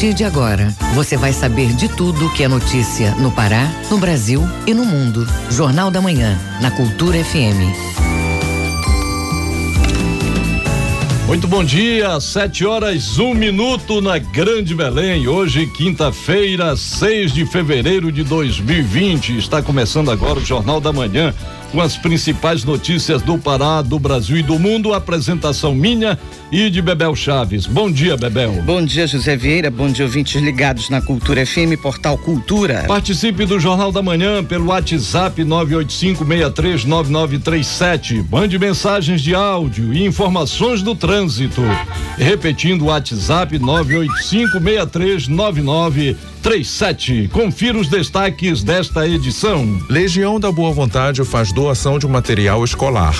partir de agora, você vai saber de tudo que é notícia no Pará, no Brasil e no mundo. Jornal da Manhã, na Cultura FM. Muito bom dia, sete horas um minuto na Grande Belém. Hoje, quinta-feira, 6 de fevereiro de 2020. Está começando agora o Jornal da Manhã com as principais notícias do Pará, do Brasil e do mundo. Apresentação minha e de Bebel Chaves. Bom dia, Bebel. Bom dia, José Vieira. Bom dia, ouvintes ligados na Cultura FM, Portal Cultura. Participe do Jornal da Manhã pelo WhatsApp 985639937. Mande mensagens de áudio e informações do trânsito. Repetindo o WhatsApp 985639937. Confira os destaques desta edição. Legião da Boa Vontade faz doação de material escolar.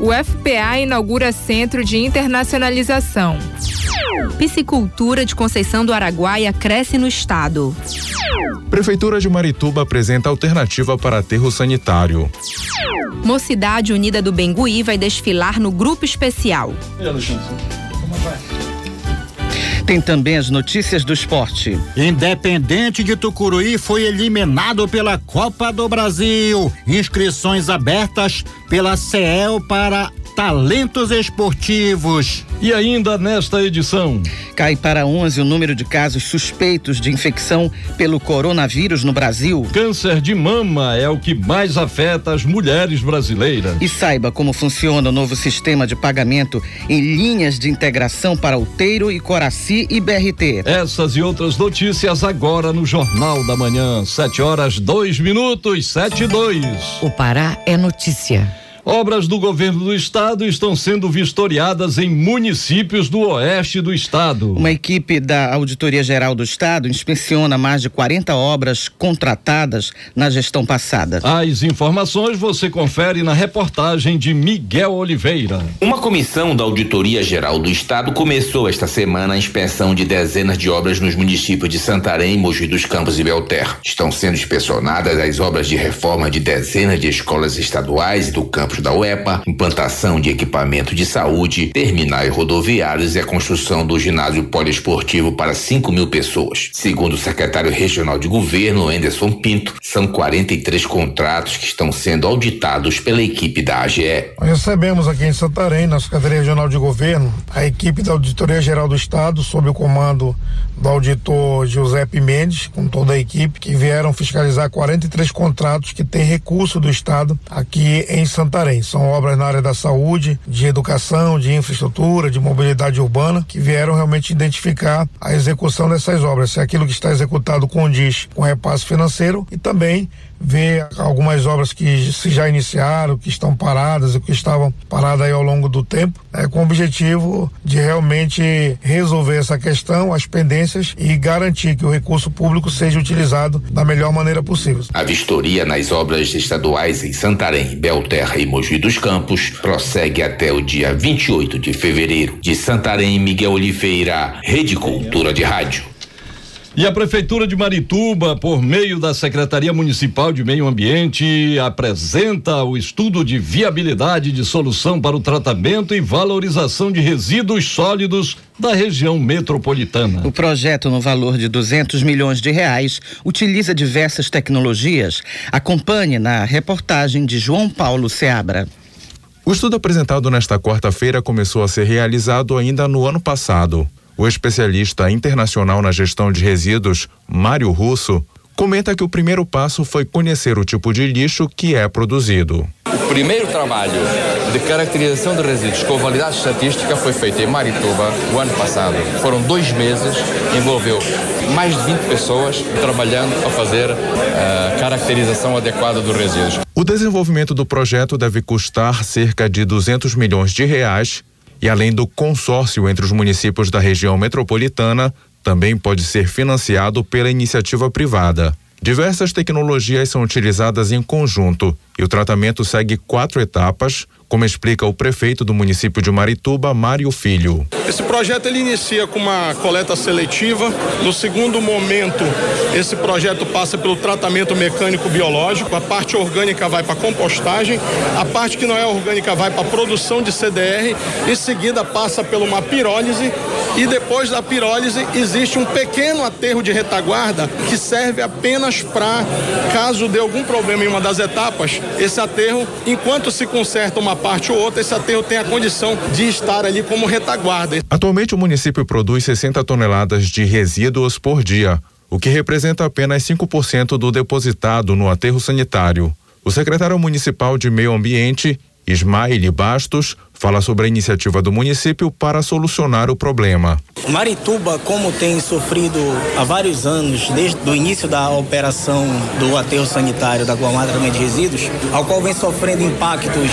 O FPA inaugura Centro de Internacionalização. Piscicultura de Conceição do Araguaia cresce no estado. Prefeitura de Marituba apresenta alternativa para aterro sanitário. Mocidade Unida do Bengui vai desfilar no grupo especial. Tem também as notícias do esporte. Independente de Tucuruí foi eliminado pela Copa do Brasil. Inscrições abertas pela CEL para talentos esportivos. E ainda nesta edição. Cai para 11 o número de casos suspeitos de infecção pelo coronavírus no Brasil. Câncer de mama é o que mais afeta as mulheres brasileiras. E saiba como funciona o novo sistema de pagamento em linhas de integração para Outeiro e Coraci e BRT. Essas e outras notícias agora no Jornal da Manhã. 7 horas, 2 minutos, 7 e 2. O Pará é notícia. Obras do governo do estado estão sendo vistoriadas em municípios do oeste do estado. Uma equipe da Auditoria Geral do Estado inspeciona mais de 40 obras contratadas na gestão passada. As informações você confere na reportagem de Miguel Oliveira. Uma comissão da Auditoria Geral do Estado começou esta semana a inspeção de dezenas de obras nos municípios de Santarém, Mogi dos Campos e Belterra. Estão sendo inspecionadas as obras de reforma de dezenas de escolas estaduais e do campus da UEPA, implantação de equipamento de saúde, terminais rodoviários e a construção do ginásio poliesportivo para 5 mil pessoas. Segundo o secretário regional de governo, Anderson Pinto, são 43 contratos que estão sendo auditados pela equipe da AGE. Recebemos aqui em Santarém, na Secretaria Regional de Governo, a equipe da Auditoria Geral do Estado, sob o comando do auditor Giuseppe Mendes, com toda a equipe, que vieram fiscalizar 43 contratos que têm recurso do Estado aqui em Santarém. São obras na área da saúde, de educação, de infraestrutura, de mobilidade urbana, que vieram realmente identificar a execução dessas obras, se aquilo que está executado condiz com repasse financeiro e também ver algumas obras que se já iniciaram, que estão paradas e que estavam paradas aí ao longo do tempo, né, com o objetivo de realmente resolver essa questão, as pendências e garantir que o recurso público seja utilizado da melhor maneira possível. A vistoria nas obras estaduais em Santarém, Belterra e Mogi dos Campos prossegue até o dia 28 de fevereiro. De Santarém, Miguel Oliveira, Rede Cultura de Rádio. E a Prefeitura de Marituba, por meio da Secretaria Municipal de Meio Ambiente, apresenta o estudo de viabilidade de solução para o tratamento e valorização de resíduos sólidos da região metropolitana. O projeto, no valor de 200 milhões de reais, utiliza diversas tecnologias. Acompanhe na reportagem de João Paulo Seabra. O estudo apresentado nesta quarta-feira começou a ser realizado ainda no ano passado. O especialista internacional na gestão de resíduos, Mário Russo, comenta que o primeiro passo foi conhecer o tipo de lixo que é produzido. O primeiro trabalho de caracterização de resíduos com validade estatística foi feito em Marituba o ano passado. Foram dois meses, envolveu mais de 20 pessoas trabalhando a fazer a caracterização adequada dos resíduos. O desenvolvimento do projeto deve custar cerca de 200 milhões de reais e além do consórcio entre os municípios da região metropolitana, também pode ser financiado pela iniciativa privada. Diversas tecnologias são utilizadas em conjunto e o tratamento segue quatro etapas, como explica o prefeito do município de Marituba, Mário Filho. Esse projeto ele inicia com uma coleta seletiva. No segundo momento, esse projeto passa pelo tratamento mecânico biológico. A parte orgânica vai para compostagem, a parte que não é orgânica vai para produção de CDR. Em seguida, passa por uma pirólise e depois da pirólise existe um pequeno aterro de retaguarda que serve apenas para caso dê algum problema em uma das etapas, esse aterro, enquanto se conserta uma parte ou outra, esse aterro tem a condição de estar ali como retaguarda. Atualmente o município produz 60 toneladas de resíduos por dia, o que representa apenas 5% do depositado no aterro sanitário. O secretário municipal de Meio Ambiente, Ismael Bastos, fala sobre a iniciativa do município para solucionar o problema. Marituba, como tem sofrido há vários anos, desde o início da operação do aterro sanitário da Guamá de Resíduos, ao qual vem sofrendo impactos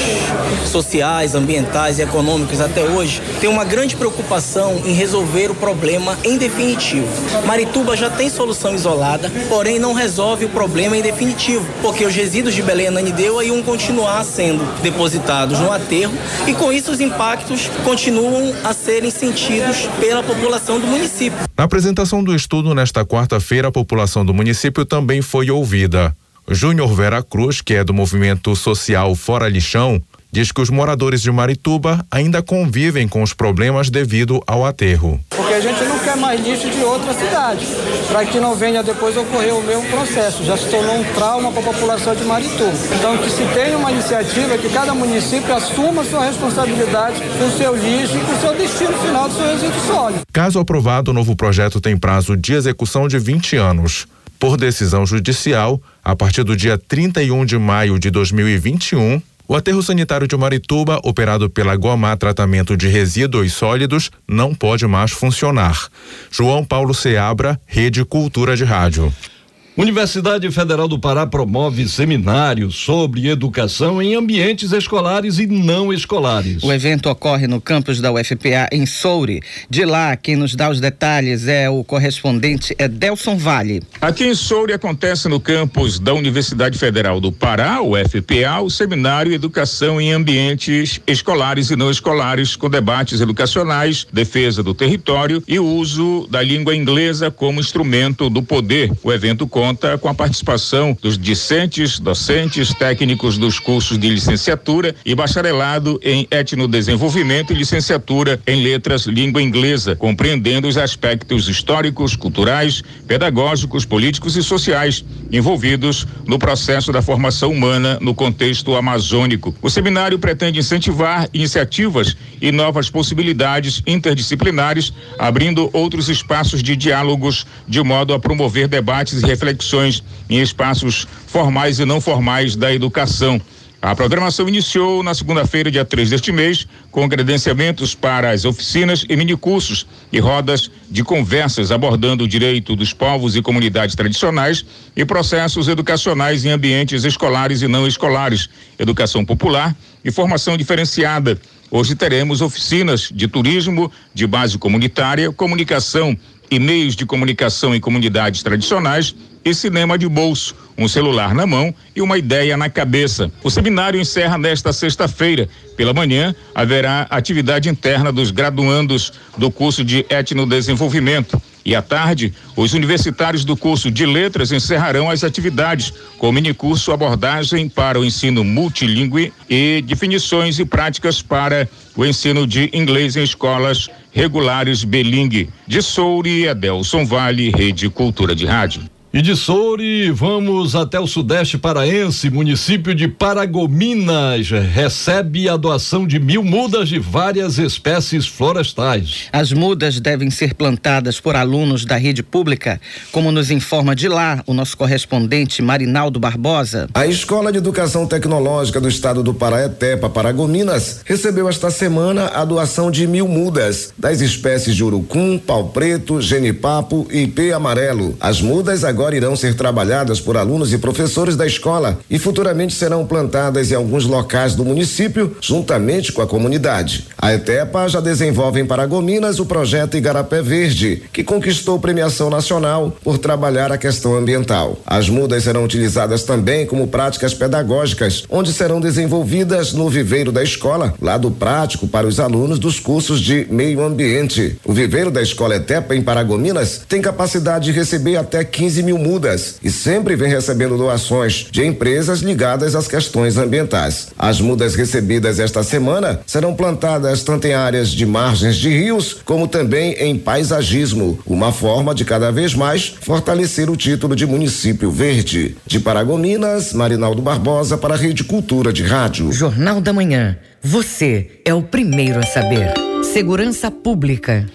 sociais, ambientais e econômicos até hoje, tem uma grande preocupação em resolver o problema em definitivo. Marituba já tem solução isolada, porém não resolve o problema em definitivo, porque os resíduos de Belém Ananindeua iam continuar sendo depositados no aterro e com isso os impactos continuam a serem sentidos pela população do município. Na apresentação do estudo nesta quarta-feira, a população do município também foi ouvida. Júnior Vera Cruz, que é do movimento social Fora Lixão, diz que os moradores de Marituba ainda convivem com os problemas devido ao aterro. Porque a gente não quer mais lixo de outra cidade, para que não venha depois ocorrer o mesmo processo. Já se tornou um trauma para a população de Marituba. Então que se tenha uma iniciativa que cada município assuma sua responsabilidade com o seu lixo e com o seu destino final do seu resíduo sólido. Caso aprovado, o novo projeto tem prazo de execução de 20 anos. Por decisão judicial, a partir do dia 31 de maio de 2021, o aterro sanitário de Marituba, operado pela Gomá Tratamento de Resíduos Sólidos, não pode mais funcionar. João Paulo Seabra, Rede Cultura de Rádio. Universidade Federal do Pará promove seminários sobre educação em ambientes escolares e não escolares. O evento ocorre no campus da UFPA em Soure. De lá, quem nos dá os detalhes é o correspondente Edelson Vale. Aqui em Soure acontece no campus da Universidade Federal do Pará, UFPA, o seminário Educação em Ambientes Escolares e Não Escolares, com debates educacionais, defesa do território e uso da língua inglesa como instrumento do poder. O evento conta conta com a participação dos discentes, docentes, técnicos dos cursos de licenciatura e bacharelado em etnodesenvolvimento e licenciatura em letras língua inglesa, compreendendo os aspectos históricos, culturais, pedagógicos, políticos e sociais envolvidos no processo da formação humana no contexto amazônico. O seminário pretende incentivar iniciativas e novas possibilidades interdisciplinares, abrindo outros espaços de diálogos de modo a promover debates e reflexões reflexões em espaços formais e não formais da educação. A programação iniciou na segunda-feira, dia 3 deste mês, com credenciamentos para as oficinas e minicursos e rodas de conversas abordando o direito dos povos e comunidades tradicionais e processos educacionais em ambientes escolares e não escolares, educação popular e formação diferenciada. Hoje teremos oficinas de turismo, de base comunitária, comunicação e meios de comunicação em comunidades tradicionais e cinema de bolso, um celular na mão e uma ideia na cabeça. O seminário encerra nesta sexta-feira. Pela manhã, haverá atividade interna dos graduandos do curso de etnodesenvolvimento. E à tarde, os universitários do curso de letras encerrarão as atividades com o minicurso Abordagem para o Ensino Multilingüe e definições e práticas para o ensino de inglês em escolas regulares bilingue. De Souri, Adelson Vale, Rede Cultura de Rádio. E de Soure, vamos até o sudeste paraense, município de Paragominas, recebe a doação de mil mudas de várias espécies florestais. As mudas devem ser plantadas por alunos da rede pública, como nos informa de lá o nosso correspondente Marinaldo Barbosa. A Escola de Educação Tecnológica do Estado do Pará, ETEPA, Paragominas, recebeu esta semana a doação de mil mudas das espécies de urucum, pau preto, genipapo e ipê amarelo. As mudas agora agora irão ser trabalhadas por alunos e professores da escola e futuramente serão plantadas em alguns locais do município, juntamente com a comunidade. A ETEPA já desenvolve em Paragominas o projeto Igarapé Verde, que conquistou premiação nacional por trabalhar a questão ambiental. As mudas serão utilizadas também como práticas pedagógicas, onde serão desenvolvidas no viveiro da escola, lado prático para os alunos dos cursos de meio ambiente. O viveiro da escola ETEPA em Paragominas tem capacidade de receber até 15 mil mudas e sempre vem recebendo doações de empresas ligadas às questões ambientais. As mudas recebidas esta semana serão plantadas tanto em áreas de margens de rios, como também em paisagismo, uma forma de cada vez mais fortalecer o título de município verde. De Paragominas, Marinaldo Barbosa para a Rede Cultura de Rádio. Jornal da Manhã. Você é o primeiro a saber. Segurança Pública.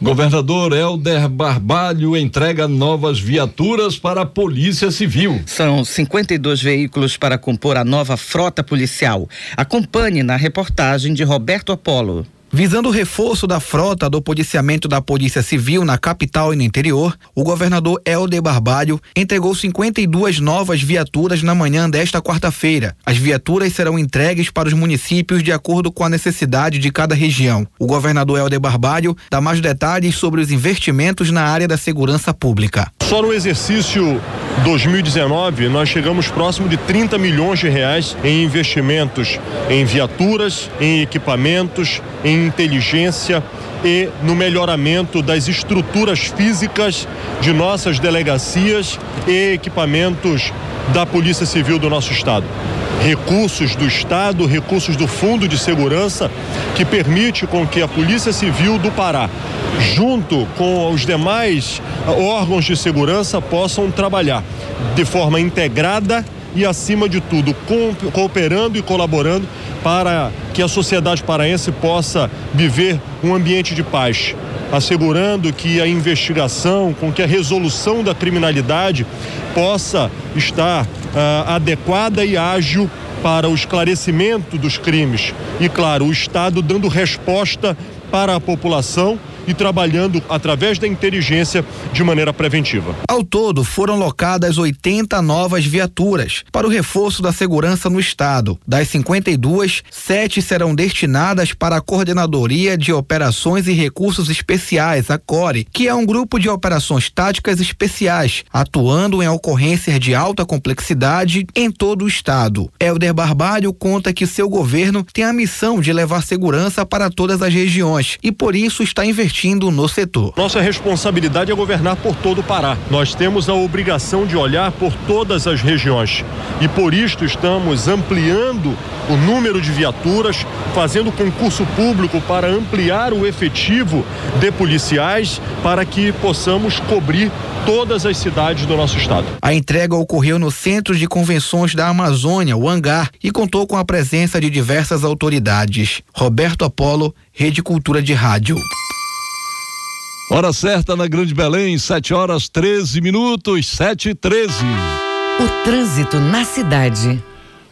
Governador Helder Barbalho entrega novas viaturas para a Polícia Civil. São 52 veículos para compor a nova frota policial. Acompanhe na reportagem de Roberto Apolo. Visando o reforço da frota do policiamento da Polícia Civil na capital e no interior, o governador Helder Barbalho entregou 52 novas viaturas na manhã desta quarta-feira. As viaturas serão entregues para os municípios de acordo com a necessidade de cada região. O governador Helder Barbalho dá mais detalhes sobre os investimentos na área da segurança pública. Só no exercício 2019 nós chegamos próximo de 30 milhões de reais em investimentos em viaturas, em equipamentos, em inteligência e no melhoramento das estruturas físicas de nossas delegacias e equipamentos da Polícia Civil do nosso estado. Recursos do Estado, recursos do Fundo de Segurança, que permite com que a Polícia Civil do Pará, junto com os demais órgãos de segurança, possam trabalhar de forma integrada e, acima de tudo, cooperando e colaborando para que a sociedade paraense possa viver um ambiente de paz, assegurando que a investigação, com que a resolução da criminalidade possa estar uh, adequada e ágil para o esclarecimento dos crimes. E, claro, o Estado dando resposta para a população e trabalhando através da inteligência de maneira preventiva. Ao todo, foram locadas 80 novas viaturas para o reforço da segurança no estado. Das 52, sete serão destinadas para a Coordenadoria de Operações e Recursos Especiais, a CORE, que é um grupo de operações táticas especiais, atuando em ocorrências de alta complexidade em todo o estado. Helder Barbalho conta que seu governo tem a missão de levar segurança para todas as regiões e por isso está investindo investindo no setor. Nossa responsabilidade é governar por todo o Pará. Nós temos a obrigação de olhar por todas as regiões e por isto estamos ampliando o número de viaturas, fazendo concurso público para ampliar o efetivo de policiais para que possamos cobrir todas as cidades do nosso estado. A entrega ocorreu no Centro de Convenções da Amazônia, o Hangar, e contou com a presença de diversas autoridades. Roberto Apolo, Rede Cultura de Rádio. Hora certa na Grande Belém, 7 horas 13 minutos, 7 e 13. O trânsito na cidade.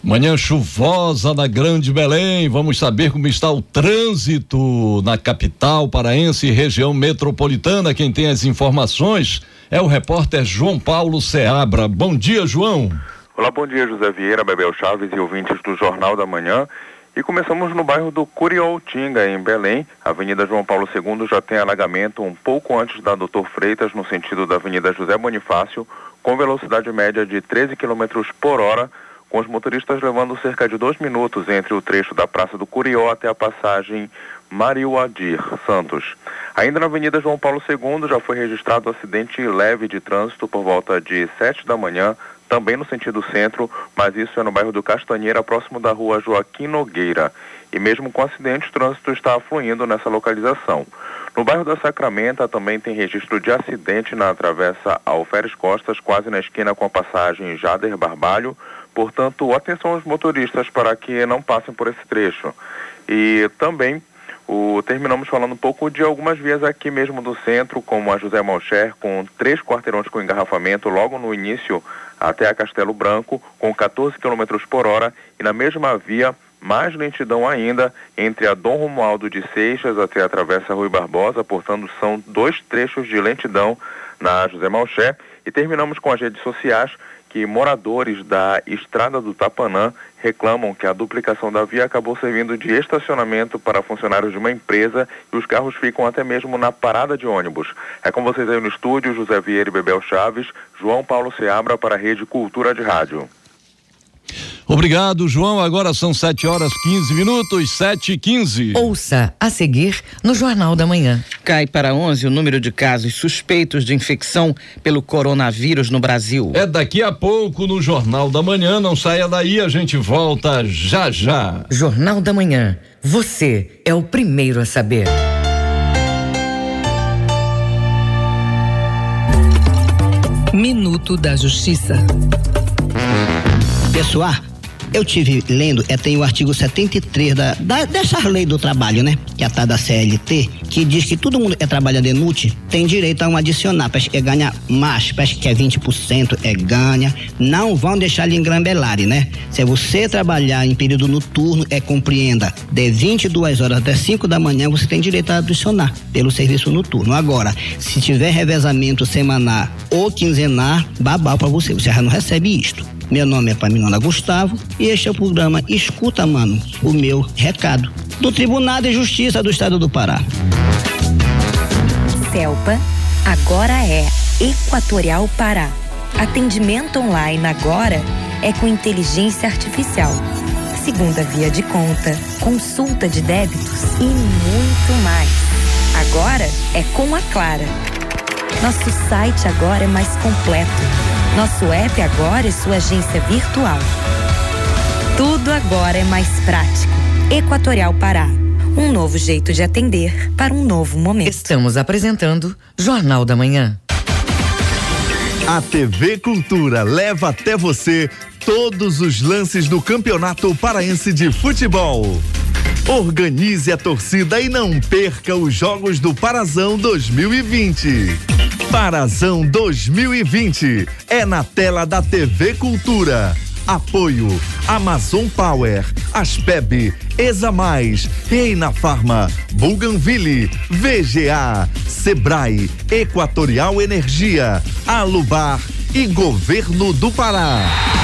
Manhã chuvosa na Grande Belém. Vamos saber como está o trânsito na capital paraense e região metropolitana. Quem tem as informações é o repórter João Paulo Seabra. Bom dia, João. Olá, bom dia, José Vieira, Bebel Chaves e ouvintes do Jornal da Manhã. E começamos no bairro do Curioltinga, em Belém. A Avenida João Paulo II já tem alagamento um pouco antes da Doutor Freitas, no sentido da Avenida José Bonifácio, com velocidade média de 13 km por hora, com os motoristas levando cerca de dois minutos entre o trecho da Praça do Curió até a passagem Mario Adir Santos. Ainda na Avenida João Paulo II já foi registrado acidente leve de trânsito por volta de 7 da manhã, também no sentido centro, mas isso é no bairro do Castanheira, próximo da rua Joaquim Nogueira. E mesmo com acidente, o trânsito está fluindo nessa localização. No bairro da Sacramenta também tem registro de acidente na travessa Alferes Costas, quase na esquina com a passagem Jader Barbalho. Portanto, atenção aos motoristas para que não passem por esse trecho. E também o, terminamos falando um pouco de algumas vias aqui mesmo do centro, como a José Malcher, com três quarteirões com engarrafamento logo no início até a Castelo Branco, com 14 km por hora, e na mesma via, mais lentidão ainda, entre a Dom Romualdo de Seixas até a Travessa Rui Barbosa, portanto são dois trechos de lentidão na José Malcher, E terminamos com as redes sociais que moradores da Estrada do Tapanã reclamam que a duplicação da via acabou servindo de estacionamento para funcionários de uma empresa e os carros ficam até mesmo na parada de ônibus. É com vocês aí no estúdio, José Vieira e Bebel Chaves, João Paulo Seabra para a Rede Cultura de Rádio. Obrigado, João. Agora são 7 horas 15 minutos, 7 e 15. Ouça a seguir no Jornal da Manhã. Cai para 11 o número de casos suspeitos de infecção pelo coronavírus no Brasil. É daqui a pouco no Jornal da Manhã. Não saia daí, a gente volta já já. Jornal da Manhã. Você é o primeiro a saber. Minuto da Justiça. Pessoal, eu tive lendo, é, tem o artigo 73 da, da, dessa lei do trabalho, né? Que é a tal da CLT, que diz que todo mundo que é trabalhador inútil tem direito a um adicional, parece que é ganha mais, parece que é 20%, é ganha. Não vão deixar lhe engrambelarem, né? Se você trabalhar em período noturno, é compreenda, de 22 horas até 5 da manhã, você tem direito a adicionar pelo serviço noturno. Agora, se tiver revezamento semanal ou quinzenal, babau para você, você já não recebe isto. Meu nome é Paminona Gustavo este é o programa Escuta, Mano, o meu recado. Do Tribunal de Justiça do Estado do Pará. CELPA agora é Equatorial Pará. Atendimento online agora é com inteligência artificial. Segunda via de conta, consulta de débitos e muito mais. Agora é com a Clara. Nosso site agora é mais completo. Nosso app agora é sua agência virtual. Tudo agora é mais prático. Equatorial Pará. Um novo jeito de atender para um novo momento. Estamos apresentando Jornal da Manhã. A TV Cultura leva até você todos os lances do Campeonato Paraense de Futebol. Organize a torcida e não perca os Jogos do Parazão 2020. Parazão 2020 é na tela da TV Cultura. Apoio. Amazon Power, Aspeb, Exa Mais, Reina Farma, Buganville, VGA, Sebrae, Equatorial Energia, Alubar. E Governo do Pará.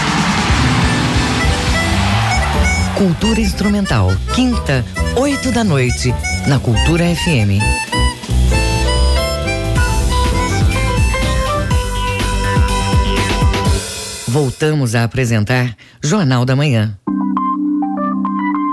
Cultura Instrumental. Quinta, oito da noite, na Cultura FM. Voltamos a apresentar Jornal da Manhã.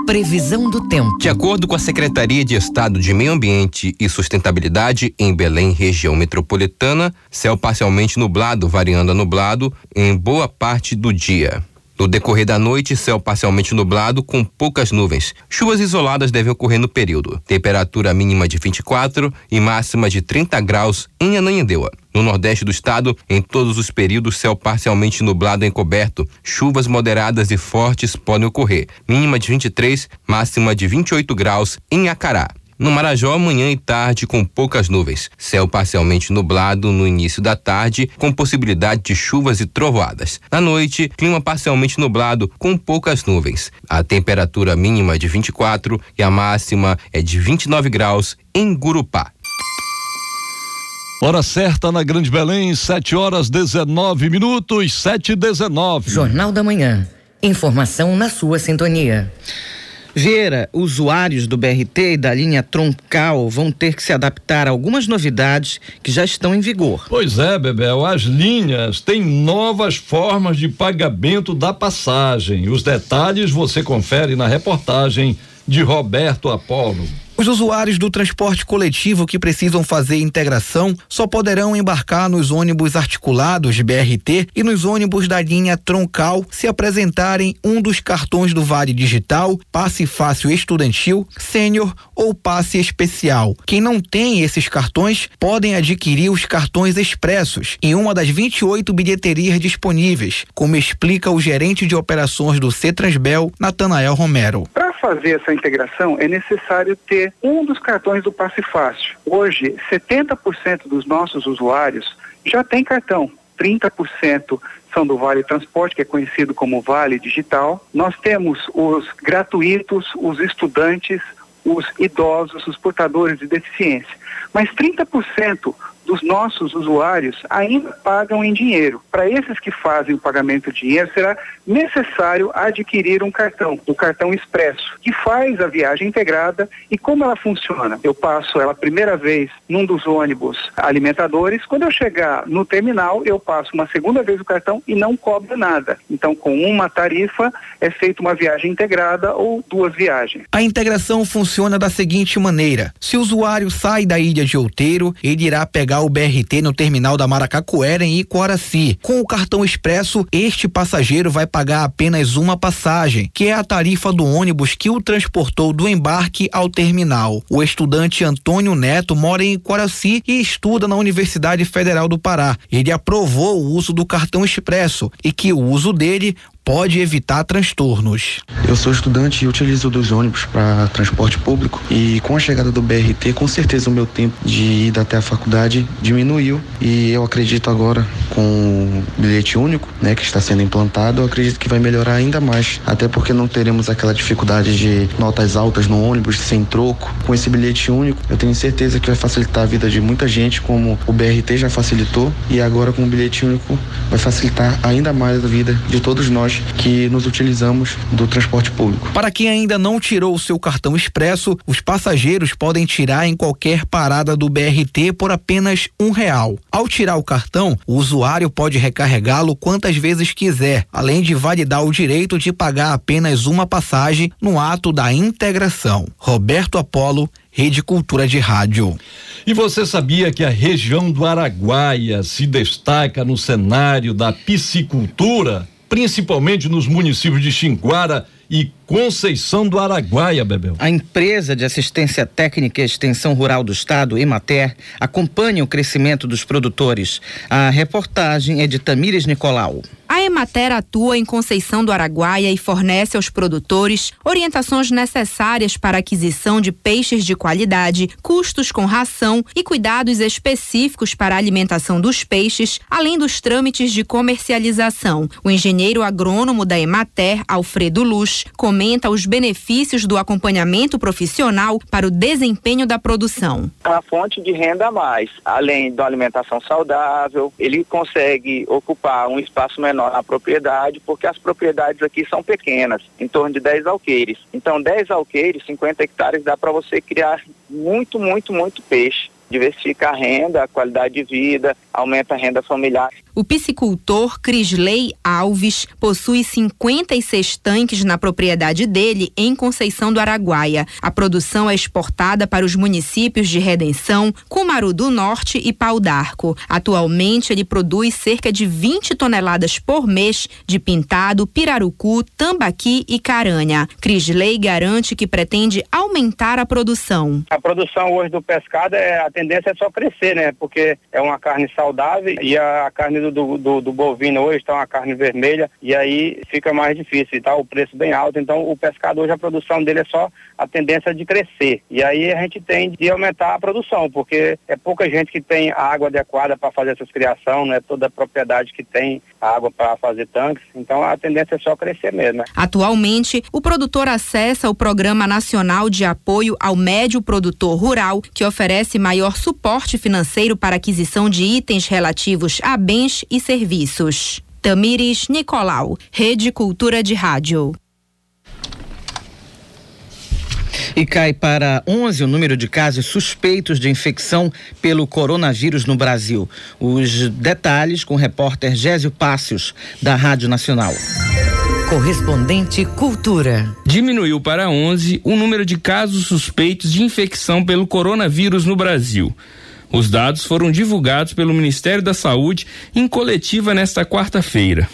Previsão do tempo. De acordo com a Secretaria de Estado de Meio Ambiente e Sustentabilidade em Belém, região metropolitana, céu parcialmente nublado, variando a nublado em boa parte do dia. No decorrer da noite, céu parcialmente nublado com poucas nuvens. Chuvas isoladas devem ocorrer no período. Temperatura mínima de 24 e máxima de 30 graus em Ananindeua. No nordeste do estado, em todos os períodos, céu parcialmente nublado encoberto. Chuvas moderadas e fortes podem ocorrer. Mínima de 23, máxima de 28 graus em Acará. No Marajó, manhã e tarde com poucas nuvens. Céu parcialmente nublado no início da tarde, com possibilidade de chuvas e trovoadas. Na noite, clima parcialmente nublado com poucas nuvens. A temperatura mínima de 24 e a máxima é de 29 graus em Gurupá. Hora certa na Grande Belém, 7 horas 19 minutos, 7 e 19. Jornal da Manhã. Informação na sua sintonia. Vieira, usuários do BRT e da linha troncal vão ter que se adaptar a algumas novidades que já estão em vigor. Pois é, Bebel, as linhas têm novas formas de pagamento da passagem. Os detalhes você confere na reportagem de Roberto Apolo. Os usuários do transporte coletivo que precisam fazer integração só poderão embarcar nos ônibus articulados BRT e nos ônibus da linha troncal se apresentarem um dos cartões do Vale Digital, Passe Fácil Estudantil, Sênior ou Passe Especial. Quem não tem esses cartões podem adquirir os cartões expressos em uma das 28 bilheterias disponíveis, como explica o gerente de operações do Cetransbel, Natanael Romero. Fazer essa integração é necessário ter um dos cartões do Passe Fácil. Hoje, 70% dos nossos usuários já tem cartão. 30% são do Vale Transporte, que é conhecido como Vale Digital. Nós temos os gratuitos, os estudantes, os idosos, os portadores de deficiência. Mas 30% dos nossos usuários ainda pagam em dinheiro. Para esses que fazem o pagamento de dinheiro, será necessário adquirir um cartão, o cartão expresso, que faz a viagem integrada e como ela funciona? Eu passo ela a primeira vez num dos ônibus alimentadores, quando eu chegar no terminal, eu passo uma segunda vez o cartão e não cobro nada. Então, com uma tarifa, é feita uma viagem integrada ou duas viagens. A integração funciona da seguinte maneira: se o usuário sai da ilha de Outeiro, ele irá pegar o BRT no terminal da Maracacuera em Icoraci. Com o cartão expresso, este passageiro vai pagar apenas uma passagem, que é a tarifa do ônibus que o transportou do embarque ao terminal. O estudante Antônio Neto mora em Icoraci e estuda na Universidade Federal do Pará. Ele aprovou o uso do cartão expresso e que o uso dele pode evitar transtornos. Eu sou estudante e utilizo dos ônibus para transporte público. E com a chegada do BRT, com certeza o meu tempo de ida até a faculdade diminuiu. E eu acredito agora com o bilhete único, né, que está sendo implantado, eu acredito que vai melhorar ainda mais, até porque não teremos aquela dificuldade de notas altas no ônibus sem troco. Com esse bilhete único, eu tenho certeza que vai facilitar a vida de muita gente, como o BRT já facilitou. E agora com o bilhete único vai facilitar ainda mais a vida de todos nós que nos utilizamos do transporte público. Para quem ainda não tirou o seu cartão expresso, os passageiros podem tirar em qualquer parada do BRT por apenas um real. Ao tirar o cartão, o usuário pode recarregá-lo quantas vezes quiser, além de validar o direito de pagar apenas uma passagem no ato da integração. Roberto Apolo, Rede Cultura de Rádio. E você sabia que a região do Araguaia se destaca no cenário da piscicultura? Principalmente nos municípios de Xinguara e Conceição do Araguaia, Bebel. A empresa de assistência técnica e extensão rural do estado, Emater, acompanha o crescimento dos produtores. A reportagem é de Tamires Nicolau. A Emater atua em Conceição do Araguaia e fornece aos produtores orientações necessárias para a aquisição de peixes de qualidade, custos com ração e cuidados específicos para a alimentação dos peixes, além dos trâmites de comercialização. O engenheiro agrônomo da Emater, Alfredo Luz, comenta os benefícios do acompanhamento profissional para o desempenho da produção. A fonte de renda a mais, além da alimentação saudável, ele consegue ocupar um espaço menor menor na propriedade, porque as propriedades aqui são pequenas, em torno de 10 alqueires. Então, 10 alqueires, 50 hectares, dá para você criar muito, muito, muito peixe diversifica a renda, a qualidade de vida, aumenta a renda familiar. O piscicultor Crisley Alves possui 56 tanques na propriedade dele em Conceição do Araguaia. A produção é exportada para os municípios de Redenção, Cumaru do Norte e Pau d'Arco. Atualmente, ele produz cerca de 20 toneladas por mês de pintado, pirarucu, tambaqui e caranha. Crisley garante que pretende aumentar a produção. A produção hoje do pescado é a tendência é só crescer, né? Porque é uma carne saudável e a carne do, do, do bovino hoje está uma carne vermelha e aí fica mais difícil, está o preço bem alto. Então o pescado hoje a produção dele é só a tendência de crescer. E aí a gente tem de aumentar a produção, porque é pouca gente que tem água adequada para fazer essas criação, não é toda a propriedade que tem água para fazer tanques. Então a tendência é só crescer mesmo. Né? Atualmente, o produtor acessa o Programa Nacional de Apoio ao Médio Produtor Rural, que oferece maior suporte financeiro para aquisição de itens relativos a bens e serviços. Tamires Nicolau, Rede Cultura de Rádio. E cai para 11 o número de casos suspeitos de infecção pelo coronavírus no Brasil. Os detalhes com o repórter Gésio Pácios, da Rádio Nacional. Correspondente Cultura. Diminuiu para 11 o número de casos suspeitos de infecção pelo coronavírus no Brasil. Os dados foram divulgados pelo Ministério da Saúde em coletiva nesta quarta-feira.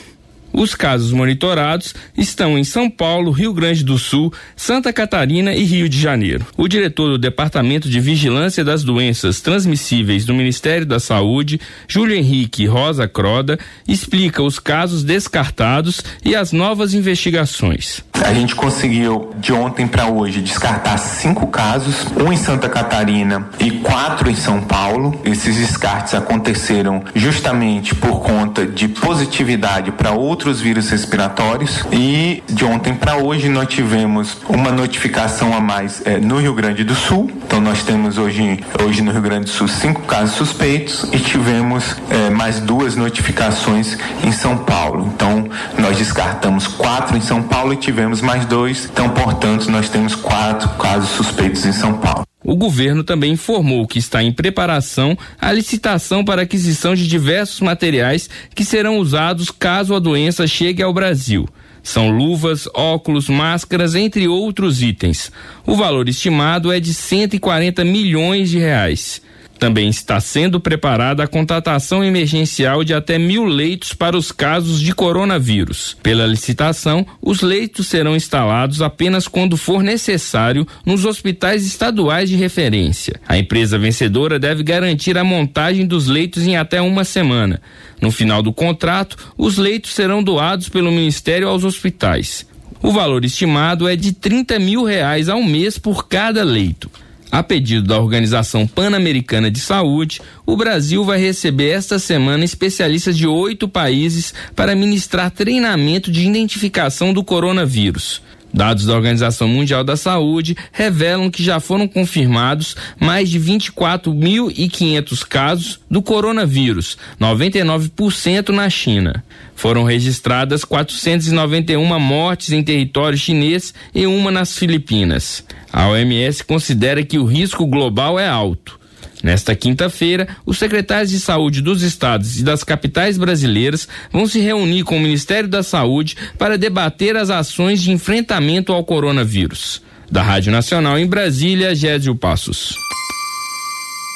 Os casos monitorados estão em São Paulo, Rio Grande do Sul, Santa Catarina e Rio de Janeiro. O diretor do Departamento de Vigilância das Doenças Transmissíveis do Ministério da Saúde, Júlio Henrique Rosa Croda, explica os casos descartados e as novas investigações. A gente conseguiu de ontem para hoje descartar cinco casos, um em Santa Catarina e quatro em São Paulo. Esses descartes aconteceram justamente por conta de positividade para outros vírus respiratórios e de ontem para hoje nós tivemos uma notificação a mais é, no Rio Grande do Sul. Então nós temos hoje, hoje no Rio Grande do Sul cinco casos suspeitos e tivemos é, mais duas notificações em São Paulo. Então nós descartamos quatro em São Paulo e tivemos mais dois, então, portanto, nós temos quatro casos suspeitos em São Paulo. O governo também informou que está em preparação a licitação para aquisição de diversos materiais que serão usados caso a doença chegue ao Brasil. São luvas, óculos, máscaras, entre outros itens. O valor estimado é de 140 milhões de reais. Também está sendo preparada a contratação emergencial de até mil leitos para os casos de coronavírus. Pela licitação, os leitos serão instalados apenas quando for necessário nos hospitais estaduais de referência. A empresa vencedora deve garantir a montagem dos leitos em até uma semana. No final do contrato, os leitos serão doados pelo Ministério aos hospitais. O valor estimado é de 30 mil reais ao mês por cada leito. A pedido da Organização Pan-Americana de Saúde, o Brasil vai receber esta semana especialistas de oito países para ministrar treinamento de identificação do coronavírus. Dados da Organização Mundial da Saúde revelam que já foram confirmados mais de 24.500 casos do coronavírus, 99% na China. Foram registradas 491 mortes em território chinês e uma nas Filipinas. A OMS considera que o risco global é alto. Nesta quinta-feira, os secretários de saúde dos estados e das capitais brasileiras vão se reunir com o Ministério da Saúde para debater as ações de enfrentamento ao coronavírus. Da Rádio Nacional em Brasília, Gésio Passos.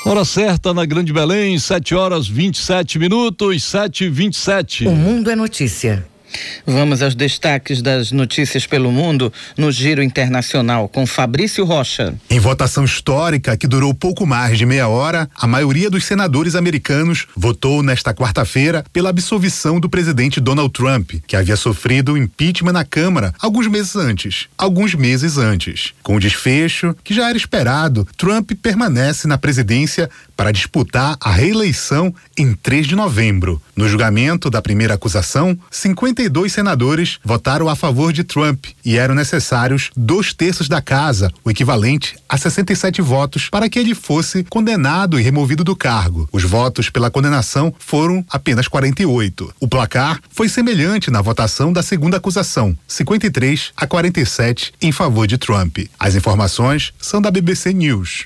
Hora certa na Grande Belém, 7 horas 27 minutos, 7 e 27 O mundo é notícia. Vamos aos destaques das notícias pelo mundo no Giro Internacional com Fabrício Rocha. Em votação histórica que durou pouco mais de meia hora, a maioria dos senadores americanos votou nesta quarta-feira pela absolvição do presidente Donald Trump, que havia sofrido impeachment na Câmara alguns meses antes. Alguns meses antes. Com o desfecho, que já era esperado, Trump permanece na presidência para disputar a reeleição em 3 de novembro. No julgamento da primeira acusação, 52 senadores votaram a favor de Trump e eram necessários dois terços da casa, o equivalente a 67 votos, para que ele fosse condenado e removido do cargo. Os votos pela condenação foram apenas 48. O placar foi semelhante na votação da segunda acusação, 53 a 47 em favor de Trump. As informações são da BBC News.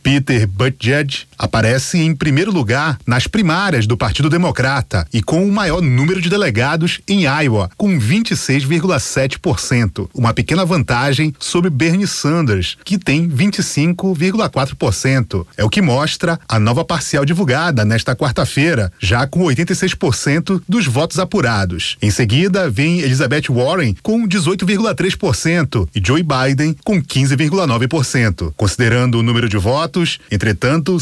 Peter Buttigieg aparece em primeiro lugar nas primárias do Partido Democrata e com o maior número de delegados em Iowa, com 26,7%, uma pequena vantagem sobre Bernie Sanders, que tem 25,4%. É o que mostra a nova parcial divulgada nesta quarta-feira, já com 86% dos votos apurados. Em seguida, vem Elizabeth Warren com 18,3% e Joe Biden com 15,9%. Considerando o número de votos, entretanto,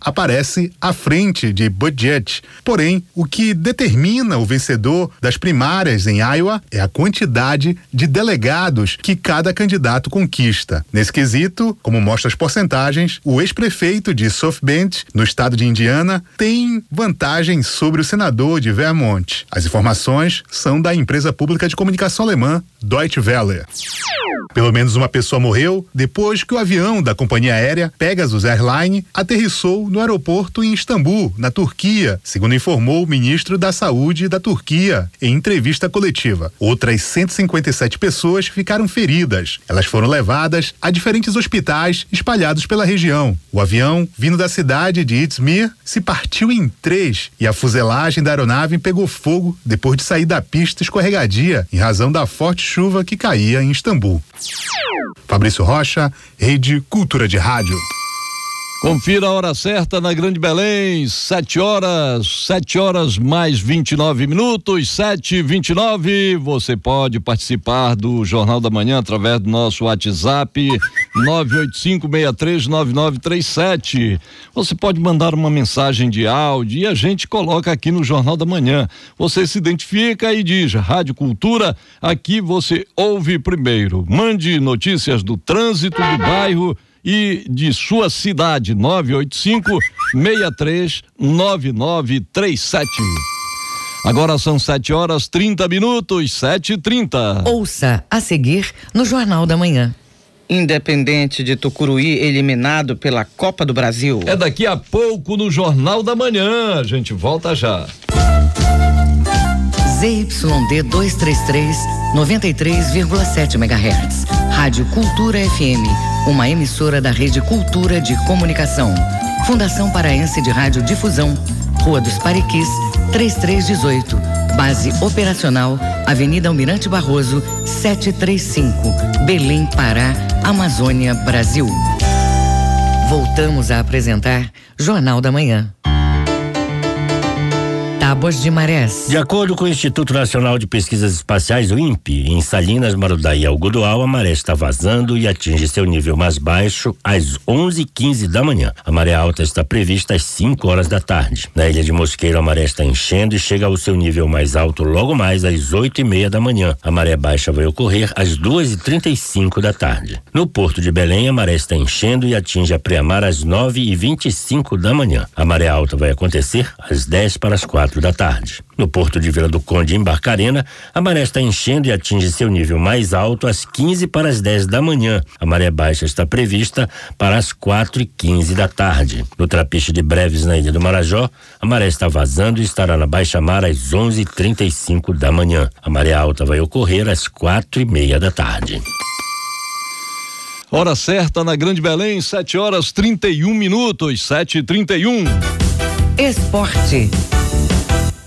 aparece à frente de Buttigieg. Porém, o que determina o vencedor das primárias em Iowa é a quantidade de delegados que cada candidato conquista. Nesse quesito, como mostra as porcentagens, o ex-prefeito de South Bend, no estado de Indiana, tem vantagem sobre o senador de Vermont. As informações são da empresa pública de comunicação alemã Deutsche Welle. Pelo menos uma pessoa morreu depois que o avião da companhia aérea Pegasus Airline aterrissou no aeroporto em Istambul, na Turquia, segundo informou o ministro da Saúde da Turquia em entrevista coletiva. Outras 157 pessoas ficaram feridas. Elas foram levadas a diferentes hospitais espalhados pela região. O avião, vindo da cidade de Izmir, se partiu em três e a fuselagem da aeronave pegou fogo depois de sair da pista escorregadia em razão da forte chuva que caía em Istambul. Fabrício Rocha, Rede Cultura de Rádio. Confira a hora certa na Grande Belém, 7 horas, 7 horas mais 29 minutos, 7 e 29 Você pode participar do Jornal da Manhã através do nosso WhatsApp 985639937. Você pode mandar uma mensagem de áudio e a gente coloca aqui no Jornal da Manhã. Você se identifica e diz Rádio Cultura, aqui você ouve primeiro. Mande notícias do trânsito do bairro e de sua cidade 985 63 9937. Agora são 7 horas 30 minutos, 7 e 30 Ouça a seguir no Jornal da Manhã. Independente de Tucuruí eliminado pela Copa do Brasil. É daqui a pouco no Jornal da Manhã. A gente volta já. ZYD 233, 93,7 MHz. Rádio Cultura FM, uma emissora da Rede Cultura de Comunicação. Fundação Paraense de Rádio Difusão, Rua dos Pariquis, 3318. Base operacional, Avenida Almirante Barroso, 735, Belém, Pará, Amazônia, Brasil. Voltamos a apresentar Jornal da Manhã. Tábuas de Marés. De acordo com o Instituto Nacional de Pesquisas Espaciais, o INPE, em Salinas, Marudaí e Algodoal, a maré está vazando e atinge seu nível mais baixo às 11:15 da manhã. A maré alta está prevista às 5 horas da tarde. Na ilha de Mosqueiro, a maré está enchendo e chega ao seu nível mais alto logo mais às 8 e meia da manhã. A maré baixa vai ocorrer às 2h35 da tarde. No porto de Belém, a maré está enchendo e atinge a pré-mar às 9h25 da manhã. A maré alta vai acontecer às 10 para as 4 da tarde. No porto de Vila do Conde, em Barcarena, a maré está enchendo e atinge seu nível mais alto às 15 para as 10 da manhã. A maré baixa está prevista para as 4 e 15 da tarde. No trapiche de Breves, na Ilha do Marajó, a maré está vazando e estará na baixa mar às 11:35 da manhã. A maré alta vai ocorrer às quatro e meia da tarde. Hora certa na Grande Belém, 7 horas 31 minutos, 7 e 31 Esporte.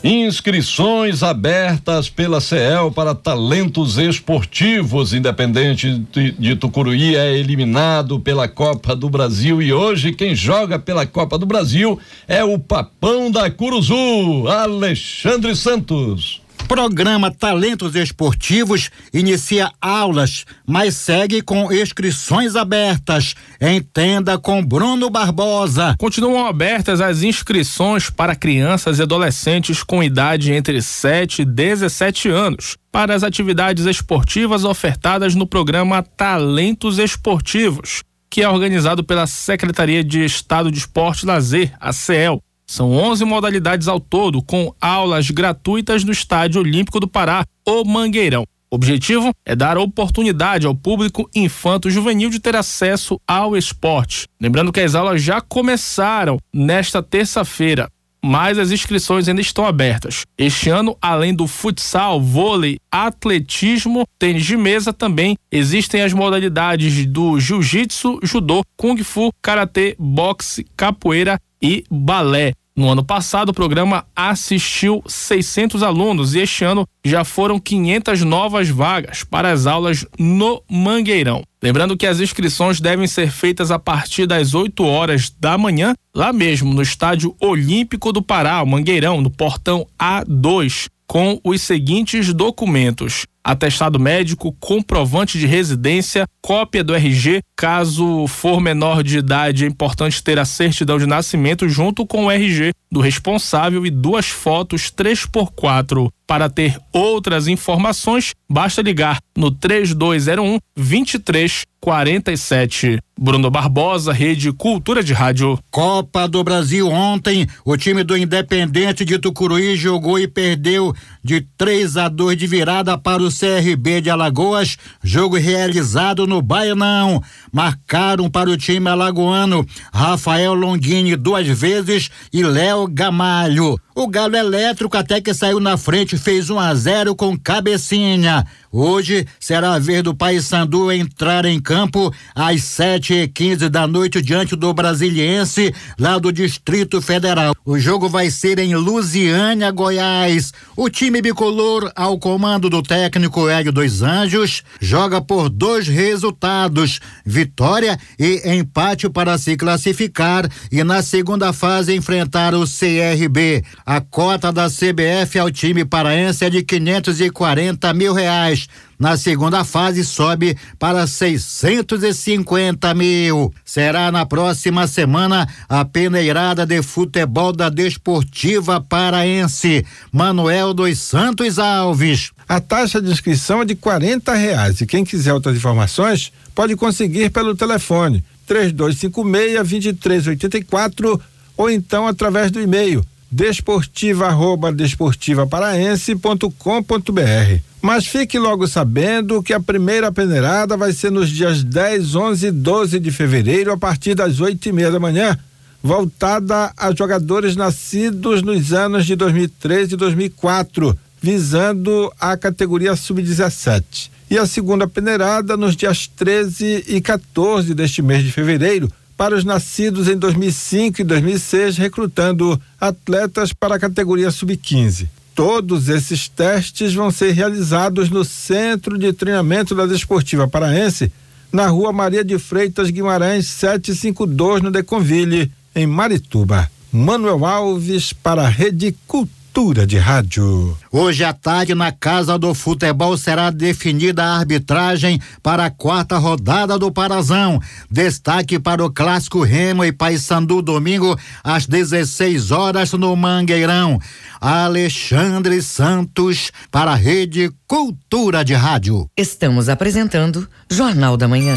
Inscrições abertas pela CEL para talentos esportivos. Independente de, Tucuruí é eliminado pela Copa do Brasil e hoje quem joga pela Copa do Brasil é o Papão da Curuzu, Alexandre Santos. Programa Talentos Esportivos inicia aulas, mas segue com inscrições abertas. Entenda com Bruno Barbosa. Continuam abertas as inscrições para crianças e adolescentes com idade entre 7 e 17 anos para as atividades esportivas ofertadas no programa Talentos Esportivos, que é organizado pela Secretaria de Estado de Esporte e Lazer, a CEL. São 11 modalidades ao todo, com aulas gratuitas no Estádio Olímpico do Pará, o Mangueirão. O objetivo é dar oportunidade ao público infanto-juvenil de ter acesso ao esporte. Lembrando que as aulas já começaram nesta terça-feira, mas as inscrições ainda estão abertas. Este ano, além do futsal, vôlei, atletismo, tênis de mesa, também existem as modalidades do jiu-jitsu, judô, kung fu, karatê, boxe, capoeira e balé. No ano passado, o programa assistiu 600 alunos e este ano já foram 500 novas vagas para as aulas no Mangueirão. Lembrando que as inscrições devem ser feitas a partir das 8 horas da manhã, lá mesmo no Estádio Olímpico do Pará, o Mangueirão, no portão A2, com os seguintes documentos: atestado médico, comprovante de residência, cópia do RG. Caso for menor de idade, é importante ter a certidão de nascimento junto com o RG do responsável e duas fotos 3x4. Para ter outras informações, basta ligar no 3201 2347. Bruno Barbosa, Rede Cultura de Rádio. Copa do Brasil ontem, o time do Independente de Tucuruí jogou e perdeu de 3 a 2 de virada para o CRB de Alagoas, jogo realizado no Baianão. Marcaram para o time alagoano Rafael Longini duas vezes e Léo Gamalho. O Galo Elétrico até que saiu na frente fez 1 a 0 com cabecinha. Hoje será a vez do Paysandu entrar em campo às sete e quinze da noite diante do Brasiliense, lá do Distrito Federal. O jogo vai ser em Lusiânia, Goiás. O time bicolor, ao comando do técnico Hélio dos Anjos, joga por dois resultados: vitória e empate para se classificar e na segunda fase enfrentar o CRB. A cota da CBF ao time paraense é de 540 mil reais. Na segunda fase sobe para 650 mil. Será na próxima semana a peneirada de futebol da Desportiva Paraense. Manuel dos Santos Alves. A taxa de inscrição é de 40 reais e quem quiser outras informações pode conseguir pelo telefone 3256-2384 ou então através do e-mail desportiva@desportivaparaense.com.br. Mas fique logo sabendo que a primeira peneirada vai ser nos dias 10, 11 e 12 de fevereiro, a partir das oito e meia da manhã, voltada a jogadores nascidos nos anos de 2003 e 2004, visando a categoria sub-17. E a segunda peneirada nos dias 13 e 14 deste mês de fevereiro, para os nascidos em 2005 e 2006, recrutando atletas para a categoria sub-15. Todos esses testes vão ser realizados no Centro de Treinamento da Desportiva Paraense, na rua Maria de Freitas Guimarães 752, no Deconville, em Marituba. Manuel Alves para a Rede Cultura Cultura de Rádio. Hoje à tarde, na Casa do Futebol, será definida a arbitragem para a quarta rodada do Parazão. Destaque para o clássico Remo e Paysandu domingo às 16 horas no Mangueirão. Alexandre Santos para a Rede Cultura de Rádio. Estamos apresentando Jornal da Manhã.